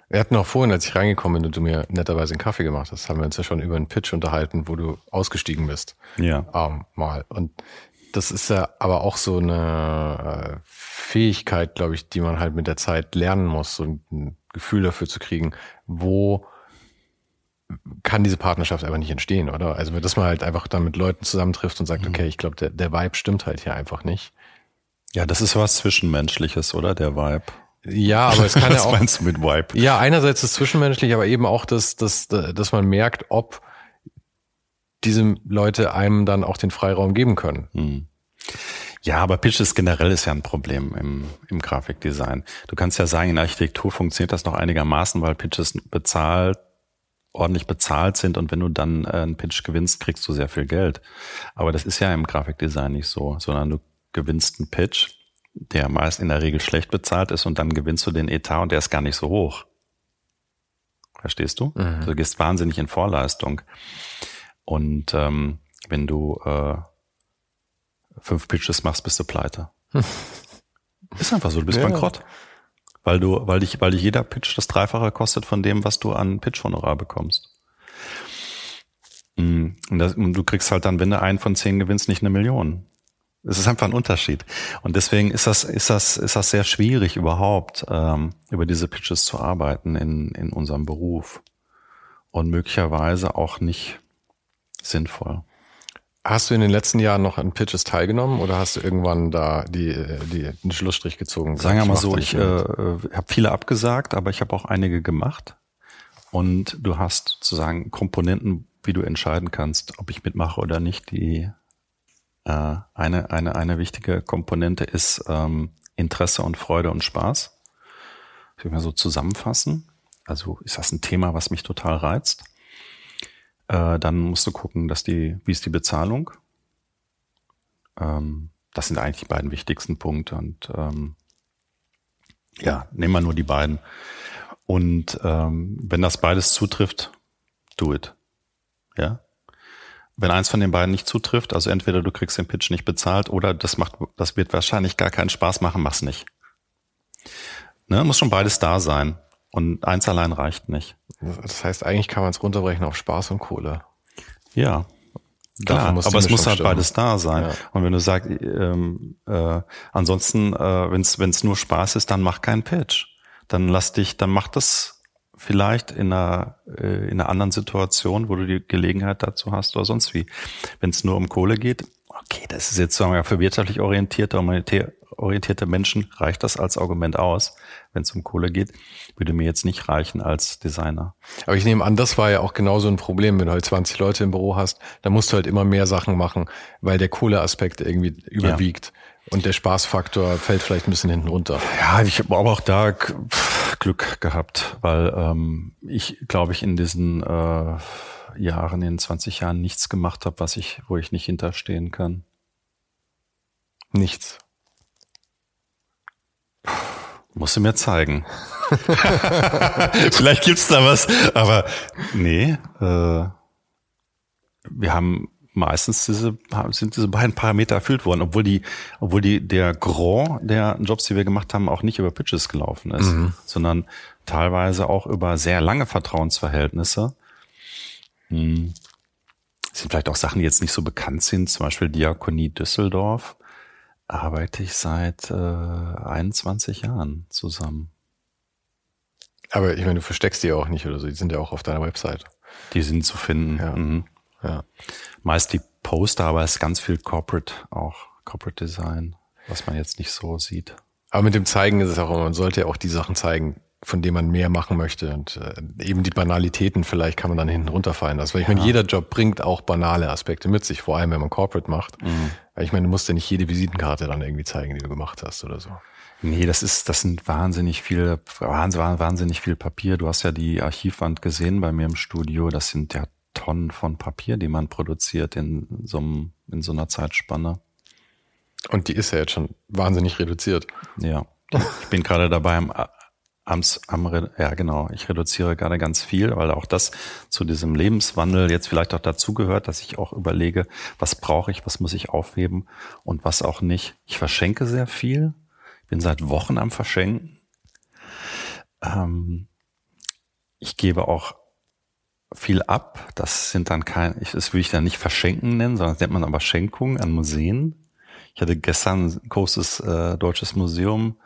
Wir hatten auch vorhin, als ich reingekommen bin und du mir netterweise einen Kaffee gemacht hast, haben wir uns ja schon über einen Pitch unterhalten, wo du ausgestiegen bist. Ja. Ähm, mal. Und das ist ja aber auch so eine äh, Fähigkeit, glaube ich, die man halt mit der Zeit lernen muss, so ein Gefühl dafür zu kriegen, wo kann diese Partnerschaft einfach nicht entstehen, oder? Also, dass man halt einfach dann mit Leuten zusammentrifft und sagt, mhm. okay, ich glaube, der, der Vibe stimmt halt hier einfach nicht. Ja, das ist was Zwischenmenschliches, oder? Der Vibe. Ja, aber es kann ja auch. Was meinst du mit Vibe? Ja, einerseits ist zwischenmenschlich, aber eben auch, dass, dass, dass man merkt, ob diese Leute einem dann auch den Freiraum geben können. Hm. Ja, aber Pitches generell ist ja ein Problem im, im Grafikdesign. Du kannst ja sagen, in Architektur funktioniert das noch einigermaßen, weil Pitches bezahlt, ordentlich bezahlt sind und wenn du dann äh, einen Pitch gewinnst, kriegst du sehr viel Geld. Aber das ist ja im Grafikdesign nicht so, sondern du gewinnst einen Pitch der meist in der Regel schlecht bezahlt ist und dann gewinnst du den Etat und der ist gar nicht so hoch. Verstehst du? Mhm. Du gehst wahnsinnig in Vorleistung. Und ähm, wenn du äh, fünf Pitches machst, bist du pleite. ist einfach so, du bist ja. bankrott. Weil du, weil dich, weil dich jeder Pitch das Dreifache kostet von dem, was du an Pitch-Honorar bekommst. Mm, und, das, und du kriegst halt dann, wenn du einen von zehn gewinnst, nicht eine Million. Es ist einfach ein Unterschied. Und deswegen ist das, ist das, ist das sehr schwierig überhaupt, ähm, über diese Pitches zu arbeiten in, in unserem Beruf. Und möglicherweise auch nicht sinnvoll. Hast du in den letzten Jahren noch an Pitches teilgenommen oder hast du irgendwann da die, die, den Schlussstrich gezogen? Sagen wir mal so, ich äh, habe viele abgesagt, aber ich habe auch einige gemacht. Und du hast sozusagen Komponenten, wie du entscheiden kannst, ob ich mitmache oder nicht, die äh, eine, eine, eine wichtige Komponente ist ähm, Interesse und Freude und Spaß. Ich will mal so zusammenfassen. Also ist das ein Thema, was mich total reizt? Äh, dann musst du gucken, dass die, wie ist die Bezahlung? Ähm, das sind eigentlich die beiden wichtigsten Punkte. Und ähm, ja, nehmen wir nur die beiden. Und ähm, wenn das beides zutrifft, do it. Ja, wenn eins von den beiden nicht zutrifft, also entweder du kriegst den Pitch nicht bezahlt oder das macht, das wird wahrscheinlich gar keinen Spaß machen, mach's nicht. Ne, muss schon beides da sein. Und eins allein reicht nicht. Das heißt, eigentlich kann man es runterbrechen auf Spaß und Kohle. Ja. Klar, aber es muss halt stimmen. beides da sein. Ja. Und wenn du sagst, ähm, äh, ansonsten, äh, wenn es nur Spaß ist, dann mach keinen Pitch. Dann lass dich, dann mach das vielleicht in einer, äh, in einer anderen Situation, wo du die Gelegenheit dazu hast oder sonst wie. Wenn es nur um Kohle geht, okay, das ist jetzt sagen wir, für wirtschaftlich orientierte, orientierte Menschen reicht das als Argument aus. Wenn es um Kohle geht, würde mir jetzt nicht reichen als Designer. Aber ich nehme an, das war ja auch genauso ein Problem, wenn du halt 20 Leute im Büro hast, dann musst du halt immer mehr Sachen machen, weil der Kohleaspekt irgendwie überwiegt. Ja. Und der Spaßfaktor fällt vielleicht ein bisschen hinten runter. Ja, ich habe aber auch da Glück gehabt, weil ähm, ich, glaube ich, in diesen äh, Jahren, in 20 Jahren nichts gemacht habe, was ich, wo ich nicht hinterstehen kann. Nichts. Musst du mir zeigen. Vielleicht gibt's da was, aber nee. Äh, wir haben meistens diese, sind diese beiden Parameter erfüllt worden, obwohl die, obwohl die, der Gros der Jobs, die wir gemacht haben, auch nicht über Pitches gelaufen ist, mhm. sondern teilweise auch über sehr lange Vertrauensverhältnisse. Hm. Das sind vielleicht auch Sachen, die jetzt nicht so bekannt sind, zum Beispiel Diakonie Düsseldorf arbeite ich seit äh, 21 Jahren zusammen. Aber ich meine, du versteckst die auch nicht oder so, die sind ja auch auf deiner Website. Die sind zu finden. Ja. Mhm. Ja. Meist die Poster, aber es ist ganz viel Corporate auch Corporate Design, was man jetzt nicht so sieht. Aber mit dem Zeigen ist es auch, man sollte ja auch die Sachen zeigen, von denen man mehr machen möchte. Und äh, eben die Banalitäten vielleicht kann man dann hinten runterfallen lassen. Weil ich ja. meine, jeder Job bringt auch banale Aspekte mit sich, vor allem wenn man Corporate macht. Mhm. Weil ich meine, du musst ja nicht jede Visitenkarte dann irgendwie zeigen, die du gemacht hast oder so. Nee, das ist, das sind wahnsinnig viele, wahnsinnig, wahnsinnig viel Papier. Du hast ja die Archivwand gesehen bei mir im Studio. Das sind ja Tonnen von Papier, die man produziert in so, einem, in so einer Zeitspanne. Und die ist ja jetzt schon wahnsinnig reduziert. Ja. Ich bin gerade dabei am, am, am, ja genau, ich reduziere gerade ganz viel, weil auch das zu diesem Lebenswandel jetzt vielleicht auch dazugehört, dass ich auch überlege, was brauche ich, was muss ich aufheben und was auch nicht. Ich verschenke sehr viel, bin seit Wochen am Verschenken. Ähm, ich gebe auch viel ab. Das sind dann kein, ich, das will ich dann nicht Verschenken nennen, sondern das nennt man aber Schenkungen an Museen. Ich hatte gestern ein großes äh, deutsches Museum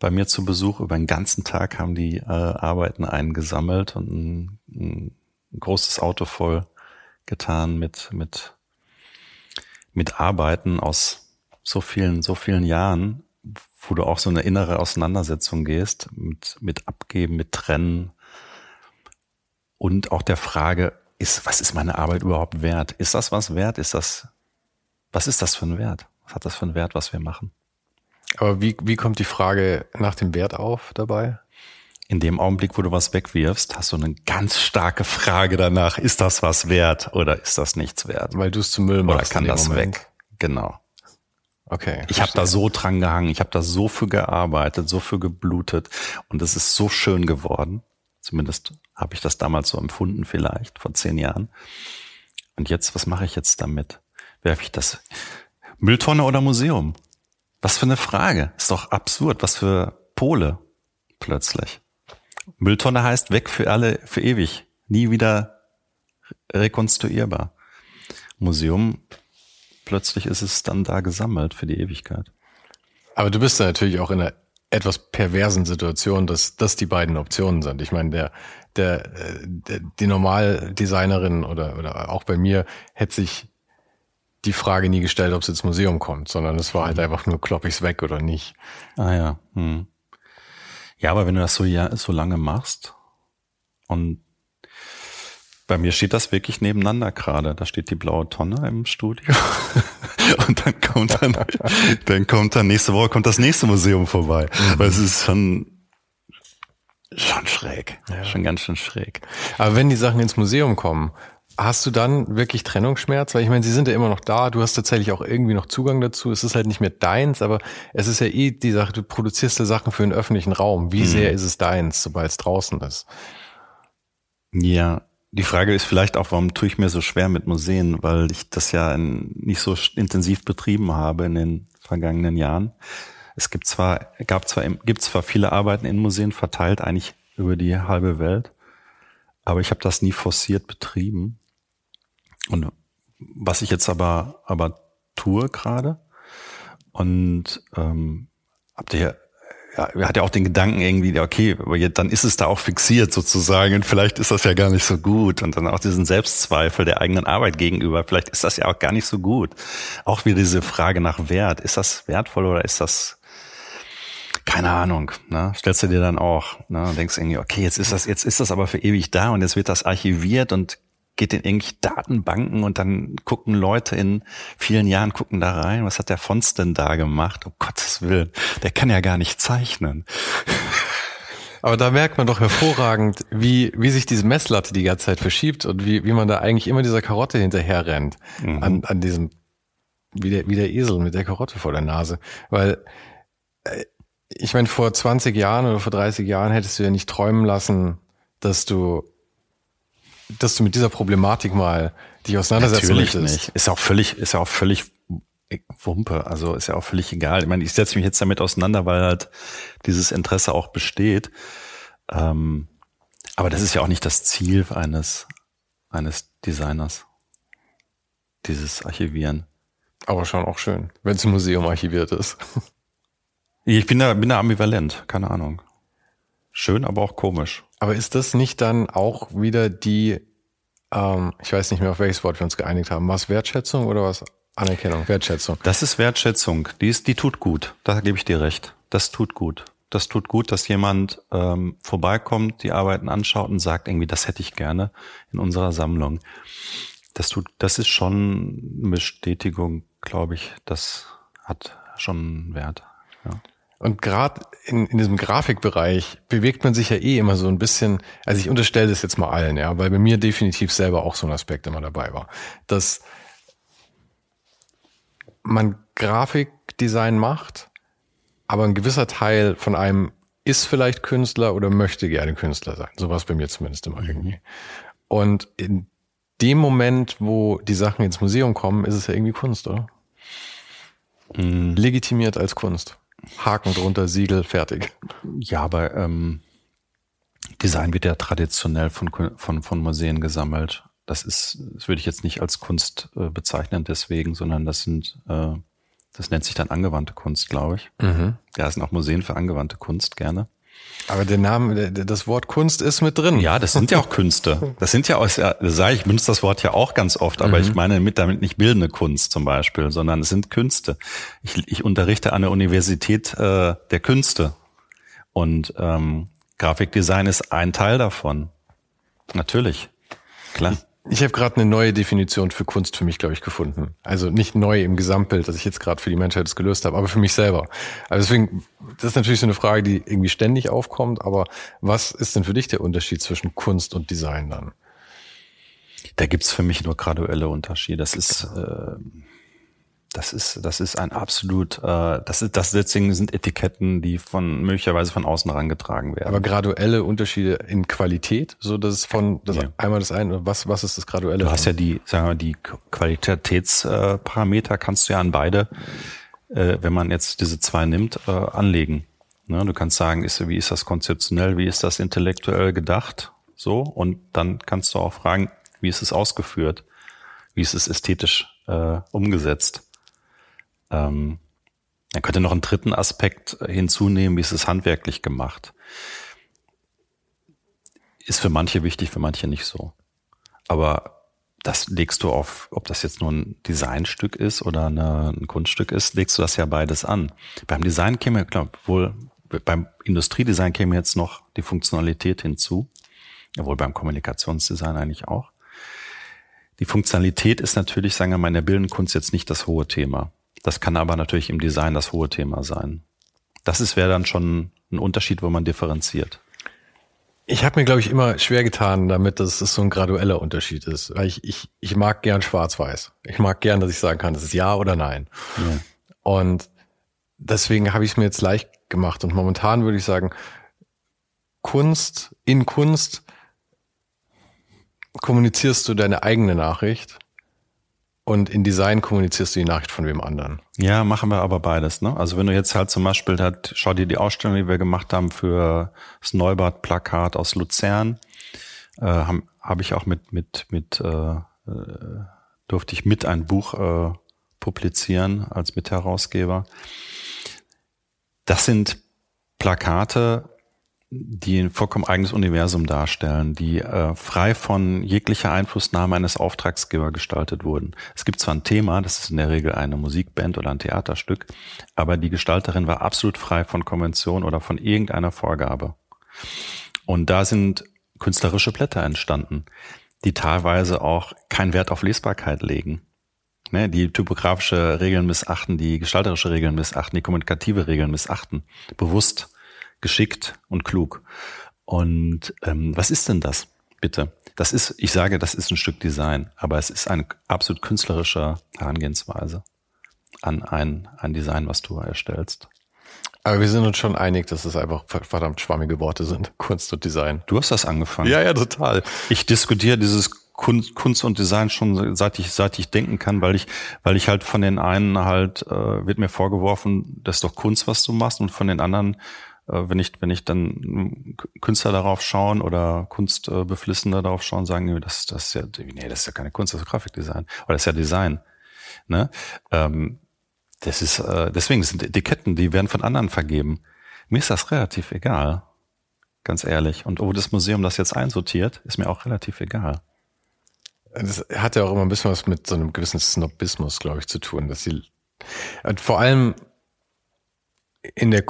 bei mir zu Besuch. Über den ganzen Tag haben die äh, Arbeiten eingesammelt und ein, ein großes Auto voll getan mit, mit, mit Arbeiten aus so vielen, so vielen Jahren, wo du auch so eine innere Auseinandersetzung gehst mit, mit Abgeben, mit Trennen und auch der Frage, ist, was ist meine Arbeit überhaupt wert? Ist das was wert? Ist das, was ist das für ein Wert? Was hat das für einen Wert, was wir machen? Aber wie, wie kommt die Frage nach dem Wert auf dabei? In dem Augenblick, wo du was wegwirfst, hast du eine ganz starke Frage danach, ist das was wert oder ist das nichts wert? Weil du es zum Müll machst. Oder kann das Moment. weg? Genau. Okay. Ich habe da so dran gehangen, ich habe da so für gearbeitet, so für geblutet und es ist so schön geworden. Zumindest habe ich das damals so empfunden, vielleicht vor zehn Jahren. Und jetzt, was mache ich jetzt damit? Werfe ich das Mülltonne oder Museum? Was für eine Frage. Ist doch absurd. Was für Pole plötzlich. Mülltonne heißt weg für alle, für ewig. Nie wieder rekonstruierbar. Museum, plötzlich ist es dann da gesammelt für die Ewigkeit. Aber du bist da natürlich auch in einer etwas perversen Situation, dass das die beiden Optionen sind. Ich meine, der, der, der die Normaldesignerin oder, oder auch bei mir hätte sich die Frage nie gestellt, ob es ins Museum kommt, sondern es war halt mhm. einfach nur, klopp ich's weg oder nicht. Ah ja. Hm. Ja, aber wenn du das so, ja, so lange machst und bei mir steht das wirklich nebeneinander gerade. Da steht die blaue Tonne im Studio. und dann kommt dann, dann kommt dann nächste Woche kommt das nächste Museum vorbei. Mhm. Weil es ist schon, schon schräg. Ja. Schon ganz schön schräg. Aber wenn die Sachen ins Museum kommen, hast du dann wirklich Trennungsschmerz? Weil ich meine, sie sind ja immer noch da, du hast tatsächlich auch irgendwie noch Zugang dazu. Es ist halt nicht mehr deins, aber es ist ja eh die Sache, du produzierst ja Sachen für den öffentlichen Raum. Wie mhm. sehr ist es deins, sobald es draußen ist? Ja, die Frage ist vielleicht auch, warum tue ich mir so schwer mit Museen, weil ich das ja nicht so intensiv betrieben habe in den vergangenen Jahren. Es gibt zwar, gab zwar, gibt zwar viele Arbeiten in Museen verteilt, eigentlich über die halbe Welt, aber ich habe das nie forciert betrieben. Und was ich jetzt aber, aber tue gerade und ähm, habt ihr ja, er hat ja auch den Gedanken irgendwie, okay, aber jetzt, dann ist es da auch fixiert sozusagen und vielleicht ist das ja gar nicht so gut und dann auch diesen Selbstzweifel der eigenen Arbeit gegenüber, vielleicht ist das ja auch gar nicht so gut. Auch wieder diese Frage nach Wert, ist das wertvoll oder ist das keine Ahnung, ne? Stellst du dir dann auch, ne? Denkst irgendwie, okay, jetzt ist das, jetzt ist das aber für ewig da und jetzt wird das archiviert und geht in irgendwelche Datenbanken und dann gucken Leute in vielen Jahren gucken da rein, was hat der Fons denn da gemacht? Um Gottes Willen, der kann ja gar nicht zeichnen. Aber da merkt man doch hervorragend, wie, wie sich diese Messlatte die ganze Zeit verschiebt und wie, wie man da eigentlich immer dieser Karotte hinterher rennt. Mhm. An, an diesem, wie der, wie der Esel mit der Karotte vor der Nase. Weil, äh, ich meine, vor 20 Jahren oder vor 30 Jahren hättest du ja nicht träumen lassen, dass du dass du mit dieser Problematik mal dich auseinandersetzen Natürlich möchtest. nicht. Ist auch völlig, ist ja auch völlig Wumpe. Also ist ja auch völlig egal. Ich meine, ich setze mich jetzt damit auseinander, weil halt dieses Interesse auch besteht. Ähm, aber das ist ja auch nicht das Ziel eines, eines Designers. Dieses Archivieren. Aber schon auch schön, wenn es im Museum archiviert ist. Ich bin da, bin da ambivalent, keine Ahnung. Schön, aber auch komisch. Aber ist das nicht dann auch wieder die, ähm, ich weiß nicht mehr, auf welches Wort wir uns geeinigt haben, was Wertschätzung oder was Anerkennung, Wertschätzung. Das ist Wertschätzung. Die ist, die tut gut. Da gebe ich dir recht. Das tut gut. Das tut gut, dass jemand ähm, vorbeikommt, die Arbeiten anschaut und sagt irgendwie, das hätte ich gerne in unserer Sammlung. Das tut, das ist schon eine Bestätigung, glaube ich. Das hat schon Wert. Ja. Und gerade in, in diesem Grafikbereich bewegt man sich ja eh immer so ein bisschen, also ich unterstelle das jetzt mal allen, ja, weil bei mir definitiv selber auch so ein Aspekt immer dabei war, dass man Grafikdesign macht, aber ein gewisser Teil von einem ist vielleicht Künstler oder möchte gerne Künstler sein. Sowas bei mir zumindest immer irgendwie. Und in dem Moment, wo die Sachen ins Museum kommen, ist es ja irgendwie Kunst, oder? Mhm. Legitimiert als Kunst. Haken drunter, Siegel, fertig. Ja, aber ähm, Design wird ja traditionell von, von, von Museen gesammelt. Das ist, das würde ich jetzt nicht als Kunst äh, bezeichnen deswegen, sondern das sind, äh, das nennt sich dann angewandte Kunst, glaube ich. Mhm. Ja, sind auch Museen für angewandte Kunst gerne. Aber der Name, das Wort Kunst ist mit drin. Ja, das sind ja auch Künste. Das sind ja auch, sage ich, benutze das Wort ja auch ganz oft, aber mhm. ich meine mit damit nicht bildende Kunst zum Beispiel, sondern es sind Künste. Ich, ich unterrichte an der Universität äh, der Künste und ähm, Grafikdesign ist ein Teil davon. Natürlich, klar. Ich habe gerade eine neue Definition für Kunst für mich, glaube ich, gefunden. Also nicht neu im Gesamtbild, dass ich jetzt gerade für die Menschheit das gelöst habe, aber für mich selber. Also deswegen, das ist natürlich so eine Frage, die irgendwie ständig aufkommt, aber was ist denn für dich der Unterschied zwischen Kunst und Design dann? Da gibt's für mich nur graduelle Unterschiede. Das ist äh, das ist, das ist ein absolut, äh, das ist, das deswegen sind Etiketten, die von möglicherweise von außen herangetragen werden. Aber graduelle Unterschiede in Qualität, so dass es von das ja. einmal das eine, was was ist das graduelle? Du hast ja die, sagen wir, die Qualitätsparameter kannst du ja an beide, äh, wenn man jetzt diese zwei nimmt, äh, anlegen. Ne? Du kannst sagen, ist, wie ist das konzeptionell, wie ist das intellektuell gedacht, so und dann kannst du auch fragen, wie ist es ausgeführt, wie ist es ästhetisch äh, umgesetzt. Ähm, er könnte noch einen dritten Aspekt hinzunehmen, wie ist es handwerklich gemacht. Ist für manche wichtig, für manche nicht so. Aber das legst du auf, ob das jetzt nur ein Designstück ist oder eine, ein Kunststück ist, legst du das ja beides an. Beim Design käme, glaube wohl, beim Industriedesign käme jetzt noch die Funktionalität hinzu. Obwohl beim Kommunikationsdesign eigentlich auch. Die Funktionalität ist natürlich, sagen wir mal, in der bildenden jetzt nicht das hohe Thema. Das kann aber natürlich im Design das hohe Thema sein. Das ist wäre dann schon ein Unterschied, wo man differenziert. Ich habe mir, glaube ich, immer schwer getan, damit dass es so ein gradueller Unterschied ist. Weil ich, ich, ich mag gern schwarz-weiß. Ich mag gern, dass ich sagen kann, das ist ja oder nein. Ja. Und deswegen habe ich es mir jetzt leicht gemacht. Und momentan würde ich sagen, Kunst, in Kunst kommunizierst du deine eigene Nachricht und in Design kommunizierst du die Nachricht von wem anderen. Ja, machen wir aber beides. Ne? Also wenn du jetzt halt zum Beispiel, halt, schau dir die Ausstellung, die wir gemacht haben für das Neubad-Plakat aus Luzern, äh, habe hab ich auch mit, mit, mit äh, äh, durfte ich mit ein Buch äh, publizieren als Mitherausgeber. Das sind Plakate, die ein vollkommen eigenes Universum darstellen, die äh, frei von jeglicher Einflussnahme eines Auftragsgeber gestaltet wurden. Es gibt zwar ein Thema, das ist in der Regel eine Musikband oder ein Theaterstück, aber die Gestalterin war absolut frei von Konvention oder von irgendeiner Vorgabe. Und da sind künstlerische Blätter entstanden, die teilweise auch keinen Wert auf Lesbarkeit legen. Ne, die typografische Regeln missachten, die gestalterische Regeln missachten, die kommunikative Regeln missachten, bewusst geschickt und klug. Und ähm, was ist denn das, bitte? Das ist, ich sage, das ist ein Stück Design, aber es ist eine absolut künstlerische Herangehensweise an ein, ein Design, was du erstellst. Aber wir sind uns schon einig, dass es einfach verdammt schwammige Worte sind, Kunst und Design. Du hast das angefangen. Ja, ja, total. Ich diskutiere dieses Kunst, Kunst und Design schon seit ich seit ich denken kann, weil ich weil ich halt von den einen halt äh, wird mir vorgeworfen, das ist doch Kunst, was du machst, und von den anderen wenn ich, wenn ich dann Künstler darauf schauen oder Kunstbeflissene darauf schauen, sagen, das, das ist ja, nee, das ist ja keine Kunst, das ist Grafikdesign. Oder das ist ja Design. Ne? Ähm, das ist, äh, deswegen sind Etiketten, die werden von anderen vergeben. Mir ist das relativ egal. Ganz ehrlich. Und wo das Museum das jetzt einsortiert, ist mir auch relativ egal. das hat ja auch immer ein bisschen was mit so einem gewissen Snobismus, glaube ich, zu tun, dass sie vor allem in der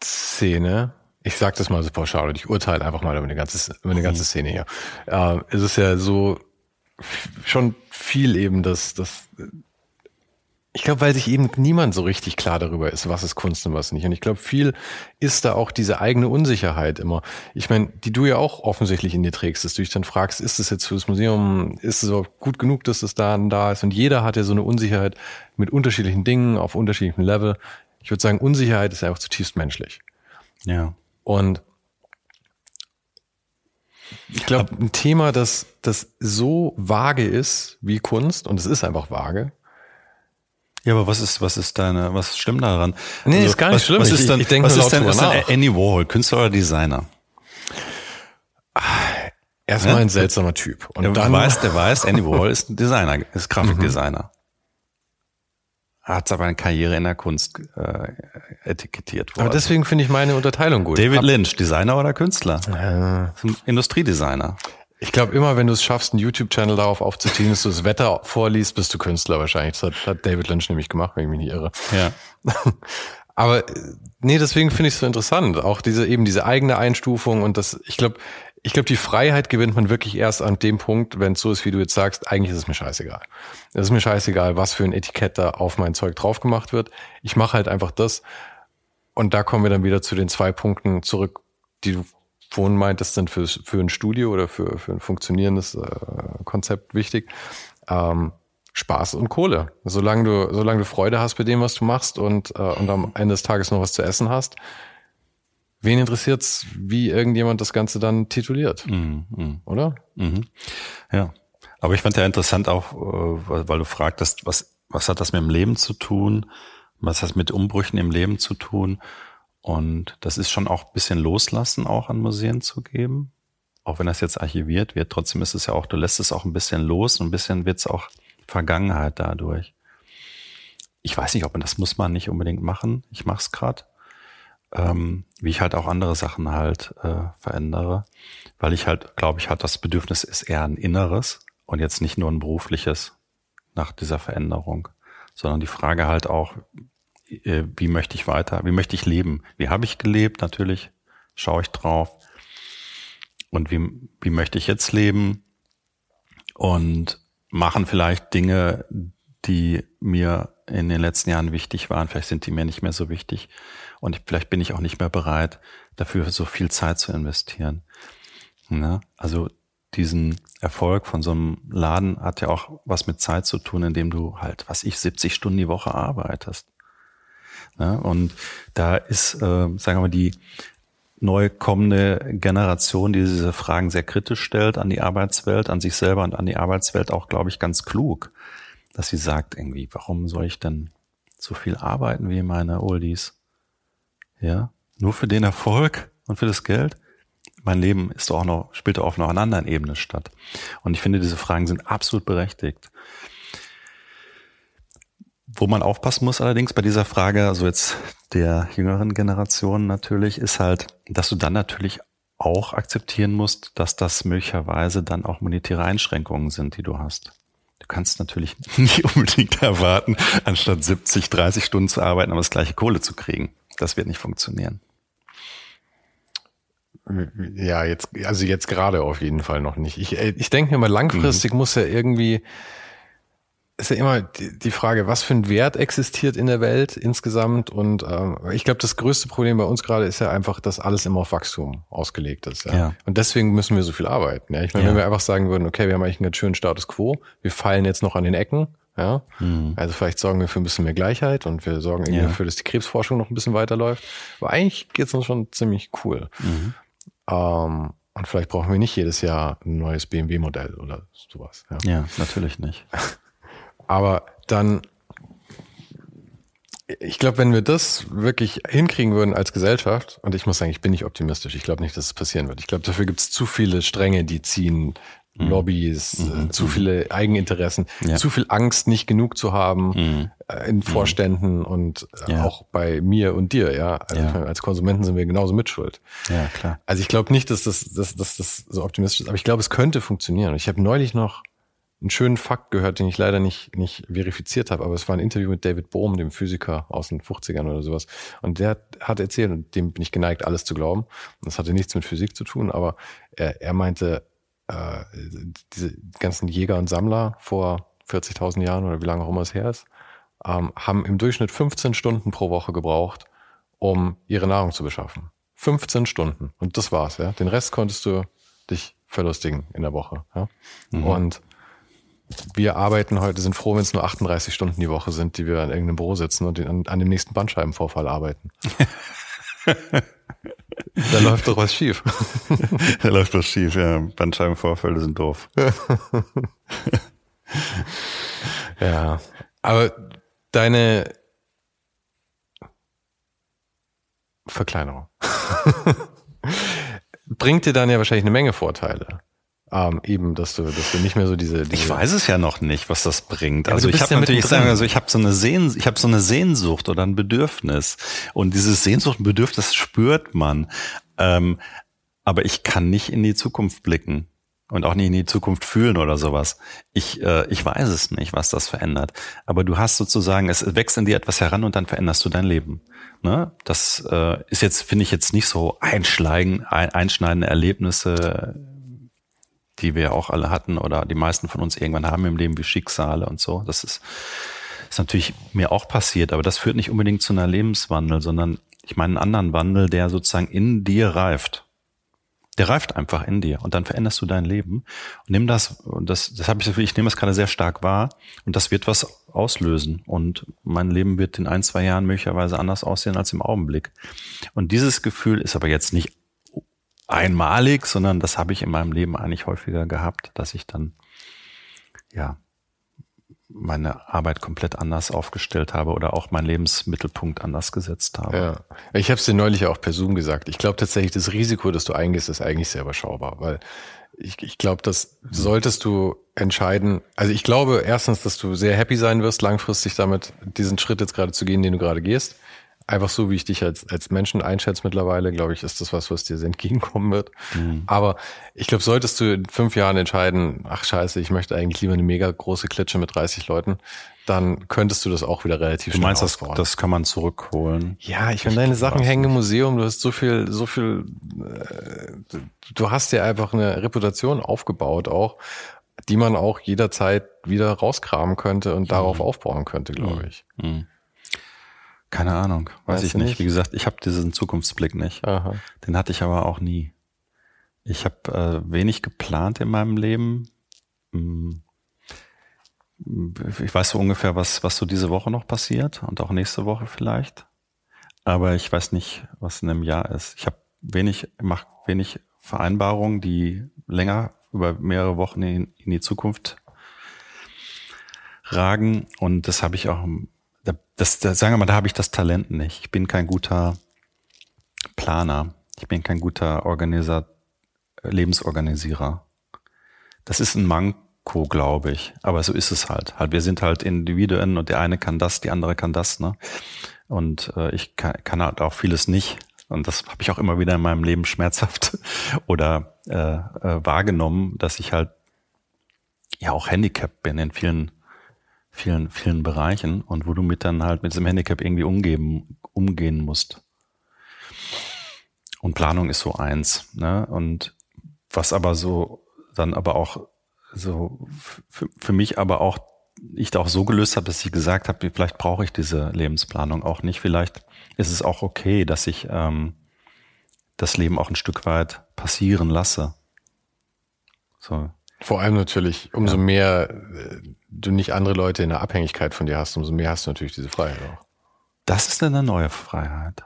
Kunstszene, ich sag das mal so pauschal und ich urteile einfach mal über eine ganze, über eine ganze Szene hier, äh, ist es ja so schon viel eben, dass, dass ich glaube, weil sich eben niemand so richtig klar darüber ist, was ist Kunst und was nicht. Und ich glaube, viel ist da auch diese eigene Unsicherheit immer. Ich meine, die du ja auch offensichtlich in dir trägst, dass du dich dann fragst, ist es jetzt fürs Museum, ist es auch gut genug, dass es da und da ist? Und jeder hat ja so eine Unsicherheit mit unterschiedlichen Dingen auf unterschiedlichem Level. Ich würde sagen, Unsicherheit ist ja auch zutiefst menschlich. Ja. Und ich glaube, ein Thema, das, das so vage ist wie Kunst, und es ist einfach vage, ja, aber was ist, was ist deine, was stimmt daran? Nee, also, ist gar nicht was, schlimm. Was ist ich, dann, ich denke was ist denn, ist denn. Andy Warhol, Künstler oder Designer? Erstmal Ja? ein seltsamer Typ. Und Der dann weiß, der weiß, Andy Warhol ist ein Designer, ist Grafikdesigner. Hat aber eine Karriere in der Kunst äh, etikettiert worden. aber deswegen finde ich meine Unterteilung gut. David Lynch, Designer oder Künstler? Äh, Industriedesigner. Ich glaube, immer wenn du es schaffst, einen YouTube-Channel darauf aufzuziehen, dass du das Wetter vorliest, bist du Künstler wahrscheinlich. Das hat, hat David Lynch nämlich gemacht, wenn ich mich nicht irre. Ja. Aber äh, nee, deswegen finde ich es so interessant. Auch diese eben diese eigene Einstufung und das, ich glaube, ich glaube, die Freiheit gewinnt man wirklich erst an dem Punkt, wenn es so ist, wie du jetzt sagst, eigentlich ist es mir scheißegal. Es ist mir scheißegal, was für ein Etikett da auf mein Zeug drauf gemacht wird. Ich mache halt einfach das. Und da kommen wir dann wieder zu den zwei Punkten zurück, die du vorhin meintest, sind für, für ein Studio oder für, für ein funktionierendes äh, Konzept wichtig. Ähm, Spaß und Kohle. Solange du, solange du Freude hast bei dem, was du machst und, äh, und am Ende des Tages noch was zu essen hast, wen interessiert's, wie irgendjemand das Ganze dann tituliert, Mhm, mhm. oder? Mhm. Ja. Aber ich fand ja interessant auch, äh, weil, du fragtest, was, was hat das mit dem Leben zu tun? Was hat das mit Umbrüchen im Leben zu tun? Und das ist schon auch ein bisschen loslassen, auch an Museen zu geben. Auch wenn das jetzt archiviert wird, trotzdem ist es ja auch, du lässt es auch ein bisschen los, ein bisschen wird's auch Vergangenheit dadurch. Ich weiß nicht, ob man das muss man nicht unbedingt machen. Ich mache es gerade. Ähm, wie ich halt auch andere Sachen halt äh, verändere. Weil ich halt, glaube ich, halt das Bedürfnis ist eher ein inneres und jetzt nicht nur ein berufliches nach dieser Veränderung, sondern die Frage halt auch, äh, wie möchte ich weiter, wie möchte ich leben? Wie habe ich gelebt? Natürlich schaue ich drauf. Und wie, wie möchte ich jetzt leben? Und machen vielleicht Dinge, die mir in den letzten Jahren wichtig waren. Vielleicht sind die mir nicht mehr so wichtig. Und ich, vielleicht bin ich auch nicht mehr bereit, dafür so viel Zeit zu investieren. Ne? Also diesen Erfolg von so einem Laden hat ja auch was mit Zeit zu tun, indem du halt, was ich, 70 Stunden die Woche arbeitest. Ne? Und da ist, äh, sagen wir mal, die neu kommende Generation, die diese Fragen sehr kritisch stellt an die Arbeitswelt, an sich selber und an die Arbeitswelt auch, glaube ich, ganz klug, dass sie sagt irgendwie, warum soll ich denn so viel arbeiten wie meine Oldies? Ja, nur für den Erfolg und für das Geld? Mein Leben ist auch noch, spielt auf noch einer anderen Ebene statt. Und ich finde, diese Fragen sind absolut berechtigt. Wo man aufpassen muss allerdings bei dieser Frage, also jetzt der jüngeren Generation natürlich, ist halt, dass du dann natürlich auch akzeptieren musst, dass das möglicherweise dann auch monetäre Einschränkungen sind, die du hast. Du kannst natürlich nicht unbedingt erwarten, anstatt 70, 30 Stunden zu arbeiten, aber das gleiche Kohle zu kriegen. Das wird nicht funktionieren. Ja, jetzt, also jetzt gerade auf jeden Fall noch nicht. Ich, äh, ich denke mir mal, langfristig muss ja irgendwie, ist ja immer die, die Frage, was für ein Wert existiert in der Welt insgesamt. Und ähm, ich glaube, das größte Problem bei uns gerade ist ja einfach, dass alles immer auf Wachstum ausgelegt ist. Ja? Ja. Und deswegen müssen wir so viel arbeiten. Ja? Ich meine, Ja. wenn wir einfach sagen würden, okay, wir haben eigentlich einen ganz schönen Status quo, wir fallen jetzt noch an den Ecken. Ja, also vielleicht sorgen wir für ein bisschen mehr Gleichheit und wir sorgen irgendwie Ja. dafür, dass die Krebsforschung noch ein bisschen weiterläuft. Aber eigentlich geht's uns schon ziemlich cool. Ähm, und vielleicht brauchen wir nicht jedes Jahr ein neues BMW-Modell oder sowas. Ja. Ja, natürlich nicht. Aber dann, ich glaube, wenn wir das wirklich hinkriegen würden als Gesellschaft, und ich muss sagen, ich bin nicht optimistisch, ich glaube nicht, dass es passieren wird. Ich glaube, dafür gibt es zu viele Stränge, die ziehen, Lobbys, äh, zu viele Eigeninteressen, Ja. zu viel Angst, nicht genug zu haben äh, in Vorständen und äh, Ja. auch bei mir und dir, ja. Also Ja. als Konsumenten sind wir genauso mitschuld. Ja, klar. Also ich glaube nicht, dass das, dass, dass das so optimistisch ist, aber ich glaube, es könnte funktionieren. Ich habe neulich noch, einen schönen Fakt gehört, den ich leider nicht, nicht verifiziert habe, aber es war ein Interview mit David Bohm, dem Physiker aus den 50ern oder sowas. Und der hat erzählt, und dem bin ich geneigt, alles zu glauben. Das hatte nichts mit Physik zu tun, aber er, er meinte, äh, diese ganzen Jäger und Sammler vor 40.000 Jahren oder wie lange auch immer es her ist, ähm, haben im Durchschnitt 15 Stunden pro Woche gebraucht, um ihre Nahrung zu beschaffen. 15 Stunden. Und das war's, ja. Den Rest konntest du dich verlustigen in der Woche. Ja? Mhm. Und wir arbeiten heute, sind froh, wenn es nur 38 Stunden die Woche sind, die wir an irgendeinem Büro sitzen und an, an dem nächsten Bandscheibenvorfall arbeiten. da läuft doch was schief. da läuft was schief, ja. Bandscheibenvorfälle sind doof. ja. Aber deine Verkleinerung bringt dir dann ja wahrscheinlich eine Menge Vorteile. Ähm, eben, dass du, dass du nicht mehr so diese, diese Ich weiß es ja noch nicht, was das bringt. Ja, also ich habe ja natürlich sagen, also ich habe so eine Sehn, ich habe so eine Sehnsucht oder ein Bedürfnis und dieses Sehnsucht und Bedürfnis spürt man. Ähm, aber ich kann nicht in die Zukunft blicken und auch nicht in die Zukunft fühlen oder sowas. Ich, äh, ich weiß es nicht, was das verändert. Aber du hast sozusagen, es wächst in dir etwas heran und dann veränderst du dein Leben. Ne? Das äh, ist jetzt, finde ich, jetzt nicht so einschlagen, ein, einschneidende Erlebnisse, die wir auch alle hatten oder die meisten von uns irgendwann haben im Leben wie Schicksale und so. Das ist, ist natürlich mir auch passiert, aber das führt nicht unbedingt zu einer Lebenswandel, sondern ich meine einen anderen Wandel, der sozusagen in dir reift. Der reift einfach in dir und dann veränderst du dein Leben. Und nimm das, und das, das habe ich, ich nehme es gerade sehr stark wahr und das wird was auslösen. Und mein Leben wird in ein, zwei Jahren möglicherweise anders aussehen als im Augenblick. Und dieses Gefühl ist aber jetzt nicht einmalig, sondern das habe ich in meinem Leben eigentlich häufiger gehabt, dass ich dann ja meine Arbeit komplett anders aufgestellt habe oder auch meinen Lebensmittelpunkt anders gesetzt habe. Ja. Ich habe es dir neulich auch per Zoom gesagt. Ich glaube tatsächlich, das Risiko, das du eingehst, ist eigentlich sehr überschaubar, weil ich, ich glaube, das solltest du entscheiden. Also ich glaube erstens, dass du sehr happy sein wirst, langfristig damit diesen Schritt jetzt gerade zu gehen, den du gerade gehst einfach so, wie ich dich als, als Menschen einschätze mittlerweile, glaube ich, ist das was, was dir sehr entgegenkommen wird. Mhm. Aber ich glaube, solltest du in fünf Jahren entscheiden, ach scheiße, ich möchte eigentlich lieber eine mega große Klitsche mit 30 Leuten, dann könntest du das auch wieder relativ du schnell meinst, das, das kann man zurückholen. Ja, ich meine, deine Sachen hängen im Museum, du hast so viel, so viel, äh, du hast dir einfach eine Reputation aufgebaut auch, die man auch jederzeit wieder rauskramen könnte und mhm. darauf aufbauen könnte, glaube ich. Mhm. Keine Ahnung, weiß weißt ich nicht. nicht. Wie gesagt, ich habe diesen Zukunftsblick nicht. Aha. Den hatte ich aber auch nie. Ich habe äh, wenig geplant in meinem Leben. Hm. Ich weiß so ungefähr, was, was so diese Woche noch passiert und auch nächste Woche vielleicht. Aber ich weiß nicht, was in einem Jahr ist. Ich habe wenig, mache wenig Vereinbarungen, die länger über mehrere Wochen in, in die Zukunft ragen. Und das habe ich auch das, das, sagen wir mal, da habe ich das Talent nicht. Ich bin kein guter Planer. Ich bin kein guter Organisa Lebensorganisierer. Das ist ein Manko, glaube ich. Aber so ist es halt. Halt, wir sind halt Individuen und der eine kann das, die andere kann das, ne? Und äh, ich kann, kann halt auch vieles nicht. Und das habe ich auch immer wieder in meinem Leben schmerzhaft oder äh, äh, wahrgenommen, dass ich halt ja auch handicapped bin in vielen vielen, vielen Bereichen und wo du mit dann halt mit diesem Handicap irgendwie umgeben, umgehen musst. Und Planung ist so eins. Ne? Und was aber so dann aber auch so für, für mich aber auch ich da auch so gelöst habe, dass ich gesagt habe, vielleicht brauche ich diese Lebensplanung auch nicht. Vielleicht ist es auch okay, dass ich ähm, das Leben auch ein Stück weit passieren lasse. So. Vor allem natürlich, umso ja. mehr äh, du nicht andere Leute in der Abhängigkeit von dir hast, umso mehr hast du natürlich diese Freiheit auch. Das ist eine neue Freiheit.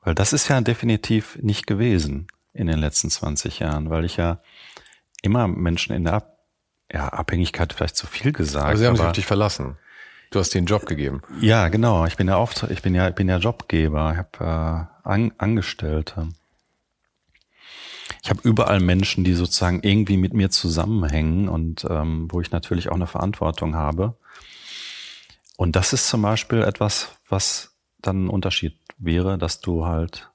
Weil das ist ja definitiv nicht gewesen in den letzten 20 Jahren, weil ich ja immer Menschen in der Ab ja, Abhängigkeit vielleicht zu viel gesagt. Also sie haben sich auf dich verlassen. Du hast den Job gegeben. Ja, genau. Ich bin ja oft, ich bin ja, ich bin ja Jobgeber. Ich habe äh, An Angestellte ich habe überall Menschen, die sozusagen irgendwie mit mir zusammenhängen und ähm, wo ich natürlich auch eine Verantwortung habe. Und das ist zum Beispiel etwas, was dann ein Unterschied wäre, dass du halt,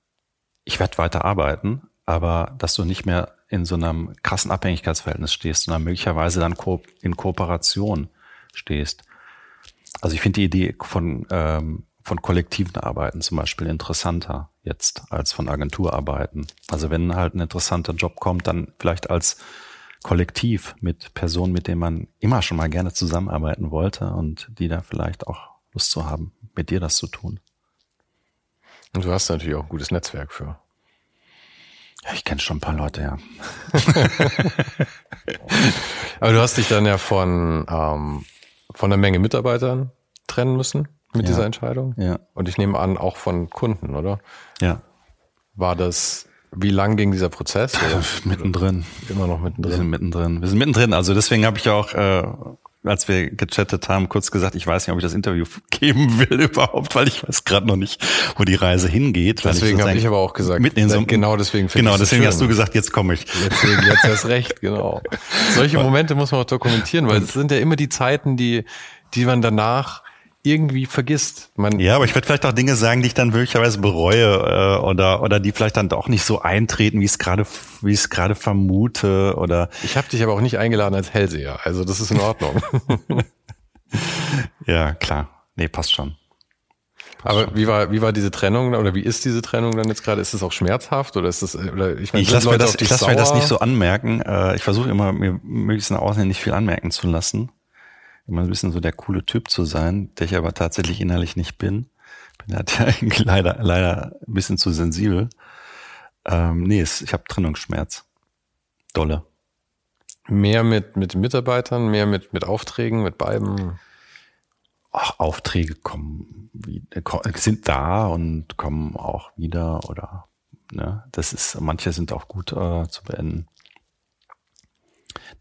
ich werde weiter arbeiten, aber dass du nicht mehr in so einem krassen Abhängigkeitsverhältnis stehst, sondern möglicherweise dann in Kooperation stehst. Also ich finde die Idee von, ähm, von kollektiven Arbeiten zum Beispiel interessanter jetzt als von Agenturarbeiten. Also wenn halt ein interessanter Job kommt, dann vielleicht als Kollektiv mit Personen, mit denen man immer schon mal gerne zusammenarbeiten wollte und die da vielleicht auch Lust zu haben, mit dir das zu tun. Und du hast natürlich auch ein gutes Netzwerk für. Ja, ich kenne schon ein paar Leute, ja. Aber du hast dich dann ja von, ähm, von einer Menge Mitarbeitern trennen müssen mit ja. dieser Entscheidung. Ja. Und ich nehme an, auch von Kunden, oder? Ja. War das, wie lang ging dieser Prozess? Oder? mittendrin. Immer noch mittendrin. Wir sind mittendrin. Wir sind mittendrin. Also deswegen habe ich auch äh, als wir gechattet haben, kurz gesagt, ich weiß nicht, ob ich das Interview geben will überhaupt, weil ich weiß gerade noch nicht, wo die Reise hingeht. Deswegen habe ich aber auch gesagt, mitten in so, genau deswegen. Genau, deswegen hast du gesagt, jetzt komme ich. Deswegen, jetzt hast recht, genau. Solche Momente muss man auch dokumentieren, weil es sind ja immer die Zeiten, die, die man danach irgendwie vergisst. Man ja, aber ich werde vielleicht auch Dinge sagen, die ich dann möglicherweise bereue äh, oder oder die vielleicht dann doch nicht so eintreten, wie ich es gerade wie ich es gerade vermute oder. Ich habe dich aber auch nicht eingeladen als Hellseher, also das ist in Ordnung. ja, klar. Nee, passt schon. Passt aber schon. wie war wie war diese Trennung oder wie ist diese Trennung dann jetzt gerade? Ist es auch schmerzhaft oder ist es oder ich meine, ich lasse mir das ich lass mir das nicht so anmerken. Äh, ich versuche immer mir möglichst nach außen nicht viel anmerken zu lassen immer ein bisschen so der coole Typ zu sein, der ich aber tatsächlich innerlich nicht bin. Bin halt ja leider, leider ein bisschen zu sensibel. Ähm, nee, ich habe Trennungsschmerz. Dolle. Mehr mit, mit Mitarbeitern, mehr mit, mit Aufträgen, mit beiden? Ach, Aufträge kommen, sind da und kommen auch wieder oder, ne, das ist, manche sind auch gut äh, zu beenden.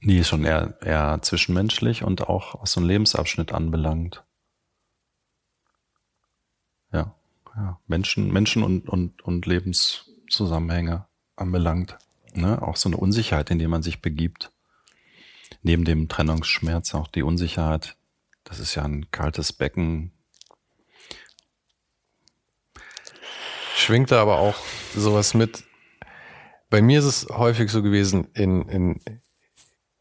Nee, schon eher, eher zwischenmenschlich und auch was so einen Lebensabschnitt anbelangt. Ja, ja. Menschen, Menschen und, und, und Lebenszusammenhänge anbelangt. Ne? Auch so eine Unsicherheit, in die man sich begibt. Neben dem Trennungsschmerz auch die Unsicherheit. Das ist ja ein kaltes Becken. Schwingt da aber auch sowas mit. Bei mir ist es häufig so gewesen, in, in,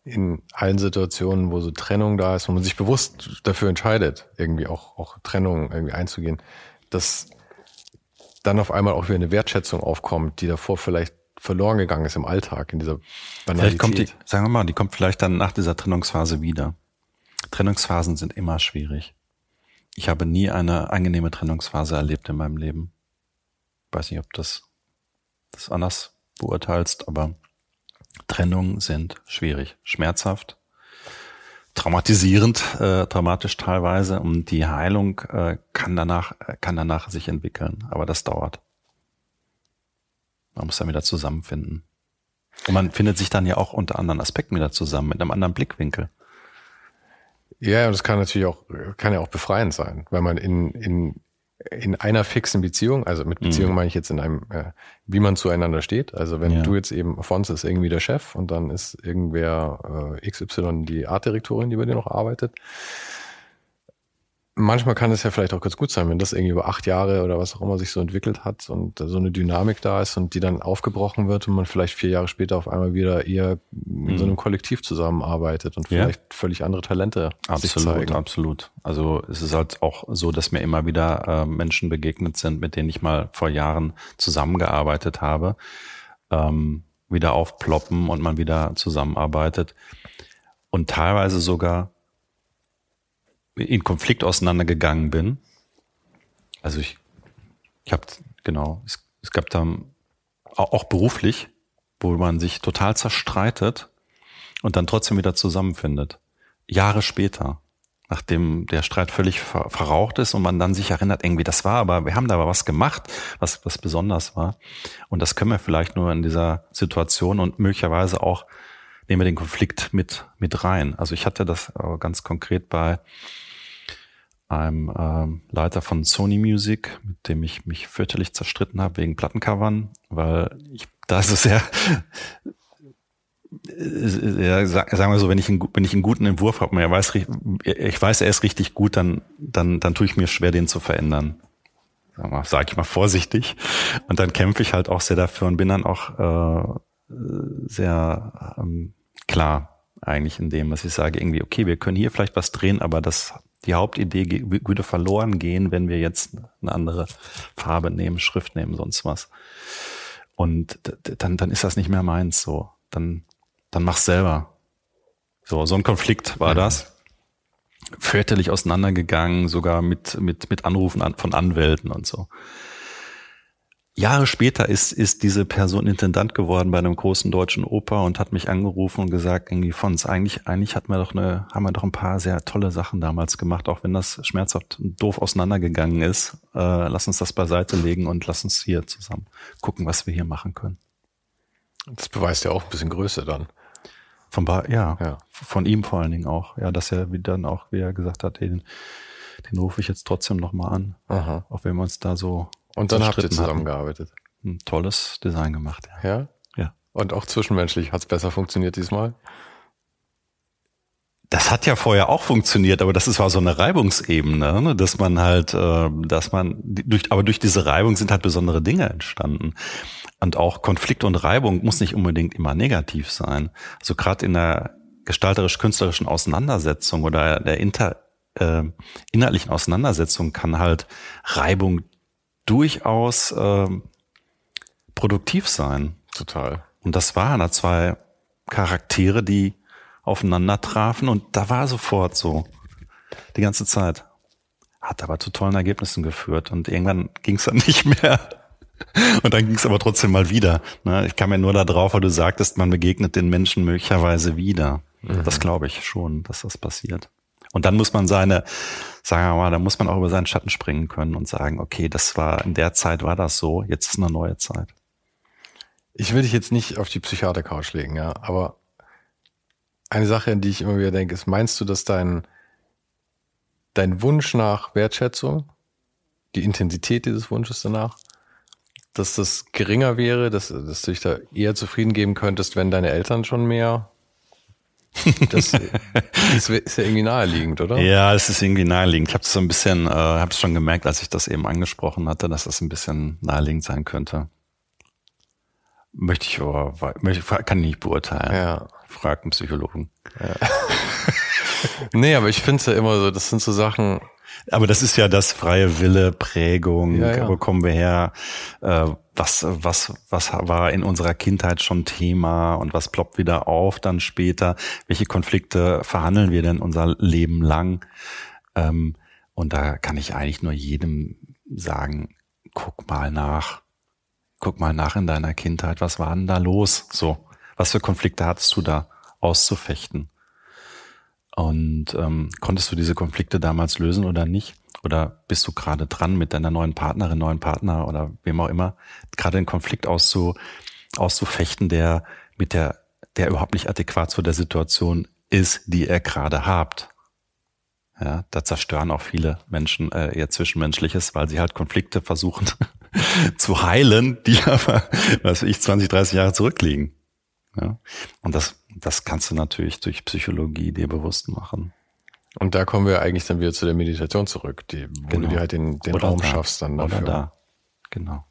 in allen Situationen, wo so Trennung da ist, wo man sich bewusst dafür entscheidet, irgendwie auch, auch Trennung irgendwie einzugehen, dass dann auf einmal auch wieder eine Wertschätzung aufkommt, die davor vielleicht verloren gegangen ist im Alltag, in dieser Banalität. Vielleicht kommt die, sagen wir mal, die kommt vielleicht dann nach dieser Trennungsphase wieder. Trennungsphasen sind immer schwierig. Ich habe nie eine angenehme Trennungsphase erlebt in meinem Leben. Weiß nicht, ob das das anders beurteilst, aber Trennungen sind schwierig, schmerzhaft, traumatisierend, äh, traumatisch teilweise und die Heilung äh, kann danach äh, kann danach sich entwickeln, aber das dauert. Man muss dann wieder zusammenfinden. Und man findet sich dann ja auch unter anderen Aspekten wieder zusammen, mit einem anderen Blickwinkel. Ja, und das kann natürlich auch, kann ja auch befreiend sein, weil man in, in, in einer fixen Beziehung, also mit Beziehung mhm. meine ich jetzt in einem, äh, wie man zueinander steht. Also wenn ja. du jetzt eben, Fons ist irgendwie der Chef und dann ist irgendwer äh, XY die Artdirektorin, die bei dir noch arbeitet, manchmal kann es ja vielleicht auch ganz gut sein, wenn das irgendwie über acht Jahre oder was auch immer sich so entwickelt hat und so eine Dynamik da ist und die dann aufgebrochen wird und man vielleicht vier Jahre später auf einmal wieder eher in mhm. so einem Kollektiv zusammenarbeitet und vielleicht ja. völlig andere Talente absolut. Absolut. Also es ist halt auch so, dass mir immer wieder äh, Menschen begegnet sind, mit denen ich mal vor Jahren zusammengearbeitet habe, ähm, wieder aufploppen und man wieder zusammenarbeitet und teilweise sogar in Konflikt auseinandergegangen bin. Also ich, ich habe genau, es, es gab da auch beruflich, wo man sich total zerstreitet und dann trotzdem wieder zusammenfindet. Jahre später, nachdem der Streit völlig ver verraucht ist und man dann sich erinnert, irgendwie, das war aber, wir haben da aber was gemacht, was, was besonders war. Und das können wir vielleicht nur in dieser Situation und möglicherweise auch nehmen wir den Konflikt mit, mit rein. Also ich hatte das ganz konkret bei einem ähm, Leiter von Sony Music, mit dem ich mich fürchterlich zerstritten habe wegen Plattencovern, weil ich da ist es sehr, ja, sagen wir so, wenn ich einen, wenn ich einen guten Entwurf habe, er weiß, ich weiß, er ist richtig gut, dann, dann, dann tue ich mir schwer, den zu verändern. Sag, mal, sag ich mal vorsichtig. Und dann kämpfe ich halt auch sehr dafür und bin dann auch sehr ähm, klar eigentlich in dem, was ich sage, irgendwie, okay, wir können hier vielleicht was drehen, aber das, die Hauptidee würde verloren gehen, wenn wir jetzt eine andere Farbe nehmen, Schrift nehmen, sonst was. Und dann, dann ist das nicht mehr meins, so. Dann, dann mach's selber. So, so ein Konflikt war das. Fürchterlich auseinandergegangen, sogar mit, mit, mit Anrufen an, von Anwälten und so. Jahre später ist, ist diese Person Intendant geworden bei einem großen deutschen Oper und hat mich angerufen und gesagt, irgendwie Fons, eigentlich, eigentlich hatten wir doch eine, haben wir doch ein paar sehr tolle Sachen damals gemacht, auch wenn das schmerzhaft und doof auseinandergegangen ist. Äh, lass uns das beiseite legen und lass uns hier zusammen gucken, was wir hier machen können. Das beweist ja auch ein bisschen Größe dann. Von ba ja, ja, von ihm vor allen Dingen auch. Ja, dass er wie dann auch, wie er gesagt hat, den, den rufe ich jetzt trotzdem nochmal an. Aha. Auch wenn wir uns da so und dann habt ihr zusammengearbeitet. Ein tolles Design gemacht, ja. Ja? Ja. Und auch zwischenmenschlich hat es besser funktioniert diesmal? Das hat ja vorher auch funktioniert, aber das ist, war so eine Reibungsebene, ne? dass man halt, äh, dass man durch, aber durch diese Reibung sind halt besondere Dinge entstanden. Und auch Konflikt und Reibung muss nicht unbedingt immer negativ sein. Also gerade in der gestalterisch-künstlerischen Auseinandersetzung oder der inter, äh, inhaltlichen Auseinandersetzung kann halt Reibung durchaus ähm, produktiv sein. Total. Und das waren da zwei Charaktere, die aufeinander trafen und da war sofort so. Die ganze Zeit. Hat aber zu tollen Ergebnissen geführt und irgendwann ging es dann nicht mehr. Und dann ging es aber trotzdem mal wieder. Ne? Ich kam ja nur da drauf, weil du sagtest, man begegnet den Menschen möglicherweise wieder. Mhm. Das glaube ich schon, dass das passiert. Und dann muss man seine, sagen wir mal, da muss man auch über seinen Schatten springen können und sagen, okay, das war, in der Zeit war das so, jetzt ist eine neue Zeit. Ich will dich jetzt nicht auf die Psychiater-Couch legen, ja, aber eine Sache, an die ich immer wieder denke, ist, meinst du, dass dein, dein Wunsch nach Wertschätzung, die Intensität dieses Wunsches danach, dass das geringer wäre, dass, dass du dich da eher zufrieden geben könntest, wenn deine Eltern schon mehr das, das ist ja irgendwie naheliegend, oder? Ja, es ist irgendwie naheliegend. Ich habe es so ein bisschen, äh, habe es schon gemerkt, als ich das eben angesprochen hatte, dass das ein bisschen naheliegend sein könnte. Möchte ich aber, kann ich nicht beurteilen. Ja. Frag einen Psychologen. Ja. nee, aber ich finde es ja immer so, das sind so Sachen, aber das ist ja das freie Wille, Prägung, ja, ja. wo kommen wir her, äh, was, was, was war in unserer Kindheit schon Thema und was ploppt wieder auf dann später, welche Konflikte verhandeln wir denn unser Leben lang? Ähm, und da kann ich eigentlich nur jedem sagen, guck mal nach, guck mal nach in deiner Kindheit, was war denn da los? So, was für Konflikte hattest du da auszufechten? Und ähm, konntest du diese Konflikte damals lösen oder nicht? Oder bist du gerade dran mit deiner neuen Partnerin, neuen Partner oder wem auch immer, gerade einen Konflikt auszu, auszufechten, der mit der, der überhaupt nicht adäquat zu der Situation ist, die ihr gerade habt? Ja, da zerstören auch viele Menschen äh, ihr Zwischenmenschliches, weil sie halt Konflikte versuchen zu heilen, die aber, was weiß ich, 20, 30 Jahre zurückliegen. Ja? Und das das kannst du natürlich durch Psychologie dir bewusst machen. Und da kommen wir eigentlich dann wieder zu der Meditation zurück, die, wo genau. du dir halt den, den Raum da. schaffst dann dafür. Oder da. Genau.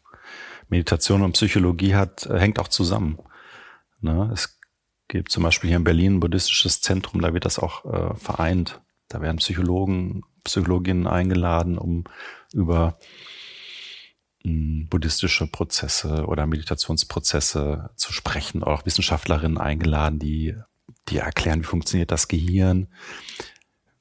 Meditation und Psychologie hat, hängt auch zusammen. Ne? Es gibt zum Beispiel hier in Berlin ein buddhistisches Zentrum, da wird das auch äh, vereint. Da werden Psychologen, Psychologinnen eingeladen, um über buddhistische Prozesse oder Meditationsprozesse zu sprechen, auch Wissenschaftlerinnen eingeladen, die, die erklären, wie funktioniert das Gehirn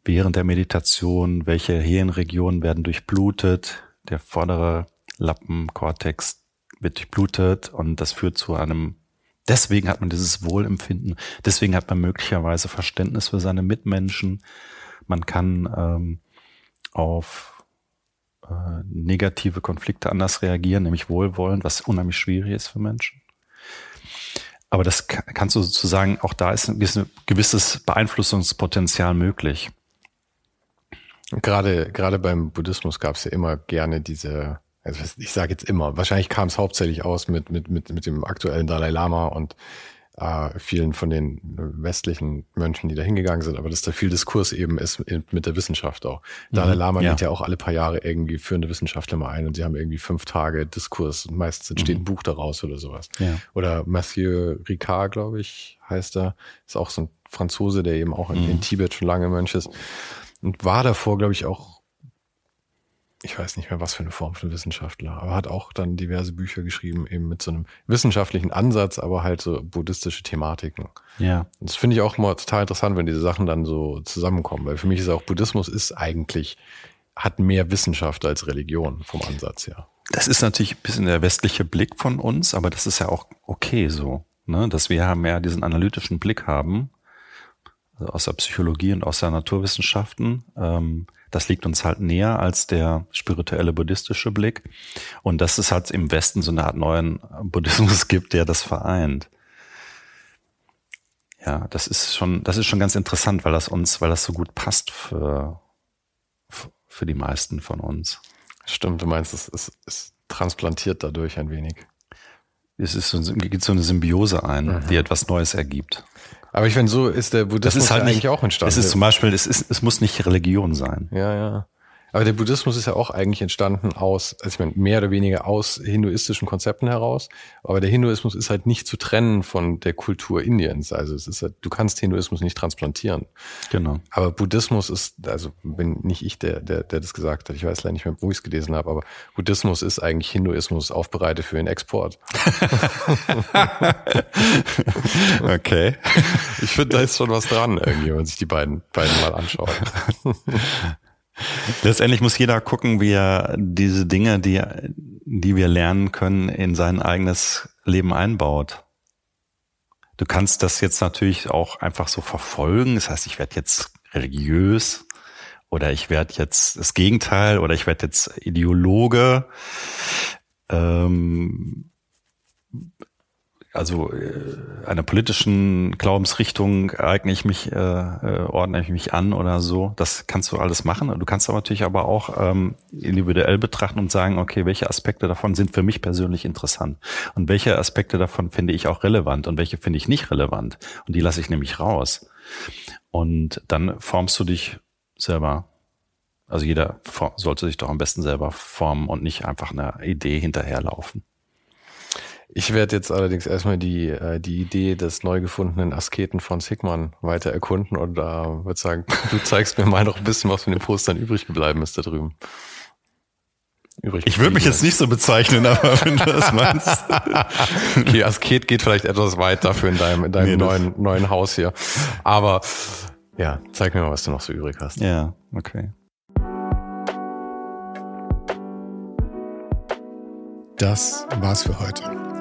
während der Meditation, welche Hirnregionen werden durchblutet, der vordere Lappenkortex wird durchblutet und das führt zu einem, deswegen hat man dieses Wohlempfinden, deswegen hat man möglicherweise Verständnis für seine Mitmenschen, man kann ähm, auf äh, negative Konflikte anders reagieren, nämlich wohlwollend, was unheimlich schwierig ist für Menschen. Aber das kannst du sozusagen, auch da ist ein gewisses Beeinflussungspotenzial möglich. Gerade, gerade beim Buddhismus gab es ja immer gerne diese, also ich sage jetzt immer, wahrscheinlich kam es hauptsächlich aus mit, mit, mit, mit dem aktuellen Dalai Lama und äh, vielen von den westlichen Mönchen, die da hingegangen sind, aber dass da viel Diskurs eben ist mit der Wissenschaft auch. Mhm, Dalai Lama ja. geht ja auch alle paar Jahre irgendwie führende Wissenschaftler mal ein und sie haben irgendwie fünf Tage Diskurs und meistens entsteht mhm. ein Buch daraus oder sowas. Ja. Oder Mathieu Ricard, glaube ich, heißt er, ist auch so ein Franzose, der eben auch in, mhm. in Tibet schon lange Mönch ist und war davor, glaube ich, auch ich weiß nicht mehr, was für eine Form von Wissenschaftler, aber hat auch dann diverse Bücher geschrieben, eben mit so einem wissenschaftlichen Ansatz, aber halt so buddhistische Thematiken. Ja. Und das finde ich auch mal total interessant, wenn diese Sachen dann so zusammenkommen, weil für mich ist auch Buddhismus ist eigentlich, hat mehr Wissenschaft als Religion vom Ansatz her. Das ist natürlich ein bisschen der westliche Blick von uns, aber das ist ja auch okay so, ne? dass wir ja mehr diesen analytischen Blick haben, also aus der Psychologie und aus der Naturwissenschaften. Ähm, das liegt uns halt näher als der spirituelle buddhistische Blick. Und dass es halt im Westen so eine Art neuen Buddhismus gibt, der das vereint. Ja, das ist schon, das ist schon ganz interessant, weil das uns, weil das so gut passt für, für die meisten von uns. Stimmt, du meinst, es, es, es transplantiert dadurch ein wenig. Es ist so, geht so eine Symbiose ein, mhm. die etwas Neues ergibt. Aber ich finde, so ist der Buddhismus das ist halt eigentlich nicht, auch entstanden. Es ist zum Beispiel, es, ist, es muss nicht Religion sein. Ja, ja. Aber der Buddhismus ist ja auch eigentlich entstanden aus, also ich meine, mehr oder weniger aus hinduistischen Konzepten heraus. Aber der Hinduismus ist halt nicht zu trennen von der Kultur Indiens. Also es ist halt, du kannst Hinduismus nicht transplantieren. Genau. Aber Buddhismus ist, also bin nicht ich der, der, der das gesagt hat. Ich weiß leider nicht mehr, wo ich es gelesen habe, aber Buddhismus ist eigentlich Hinduismus aufbereitet für den Export. okay. Ich finde, da ist schon was dran irgendwie, wenn man sich die beiden, beiden mal anschaut. Letztendlich muss jeder gucken, wie er diese Dinge, die, die wir lernen können, in sein eigenes Leben einbaut. Du kannst das jetzt natürlich auch einfach so verfolgen. Das heißt, ich werde jetzt religiös oder ich werde jetzt das Gegenteil oder ich werde jetzt Ideologe. Ähm, also äh, einer politischen Glaubensrichtung eigne ich mich, äh, äh, ordne ich mich an oder so. Das kannst du alles machen. Du kannst aber natürlich aber auch ähm, individuell betrachten und sagen, okay, welche Aspekte davon sind für mich persönlich interessant und welche Aspekte davon finde ich auch relevant und welche finde ich nicht relevant und die lasse ich nämlich raus. Und dann formst du dich selber. Also jeder sollte sich doch am besten selber formen und nicht einfach einer Idee hinterherlaufen. Ich werde jetzt allerdings erstmal die, äh, die Idee des neu gefundenen Asketen von Sigman weiter erkunden und da äh, würde sagen, du zeigst mir mal noch ein bisschen, was von den Postern übrig geblieben ist da drüben. Übrig ich würde mich jetzt nicht so bezeichnen, aber wenn du das meinst. okay, Asket geht vielleicht etwas weit dafür in deinem, in deinem nee, neuen, neuen Haus hier. Aber ja, zeig mir mal, was du noch so übrig hast. Ja, okay. Das war's für heute.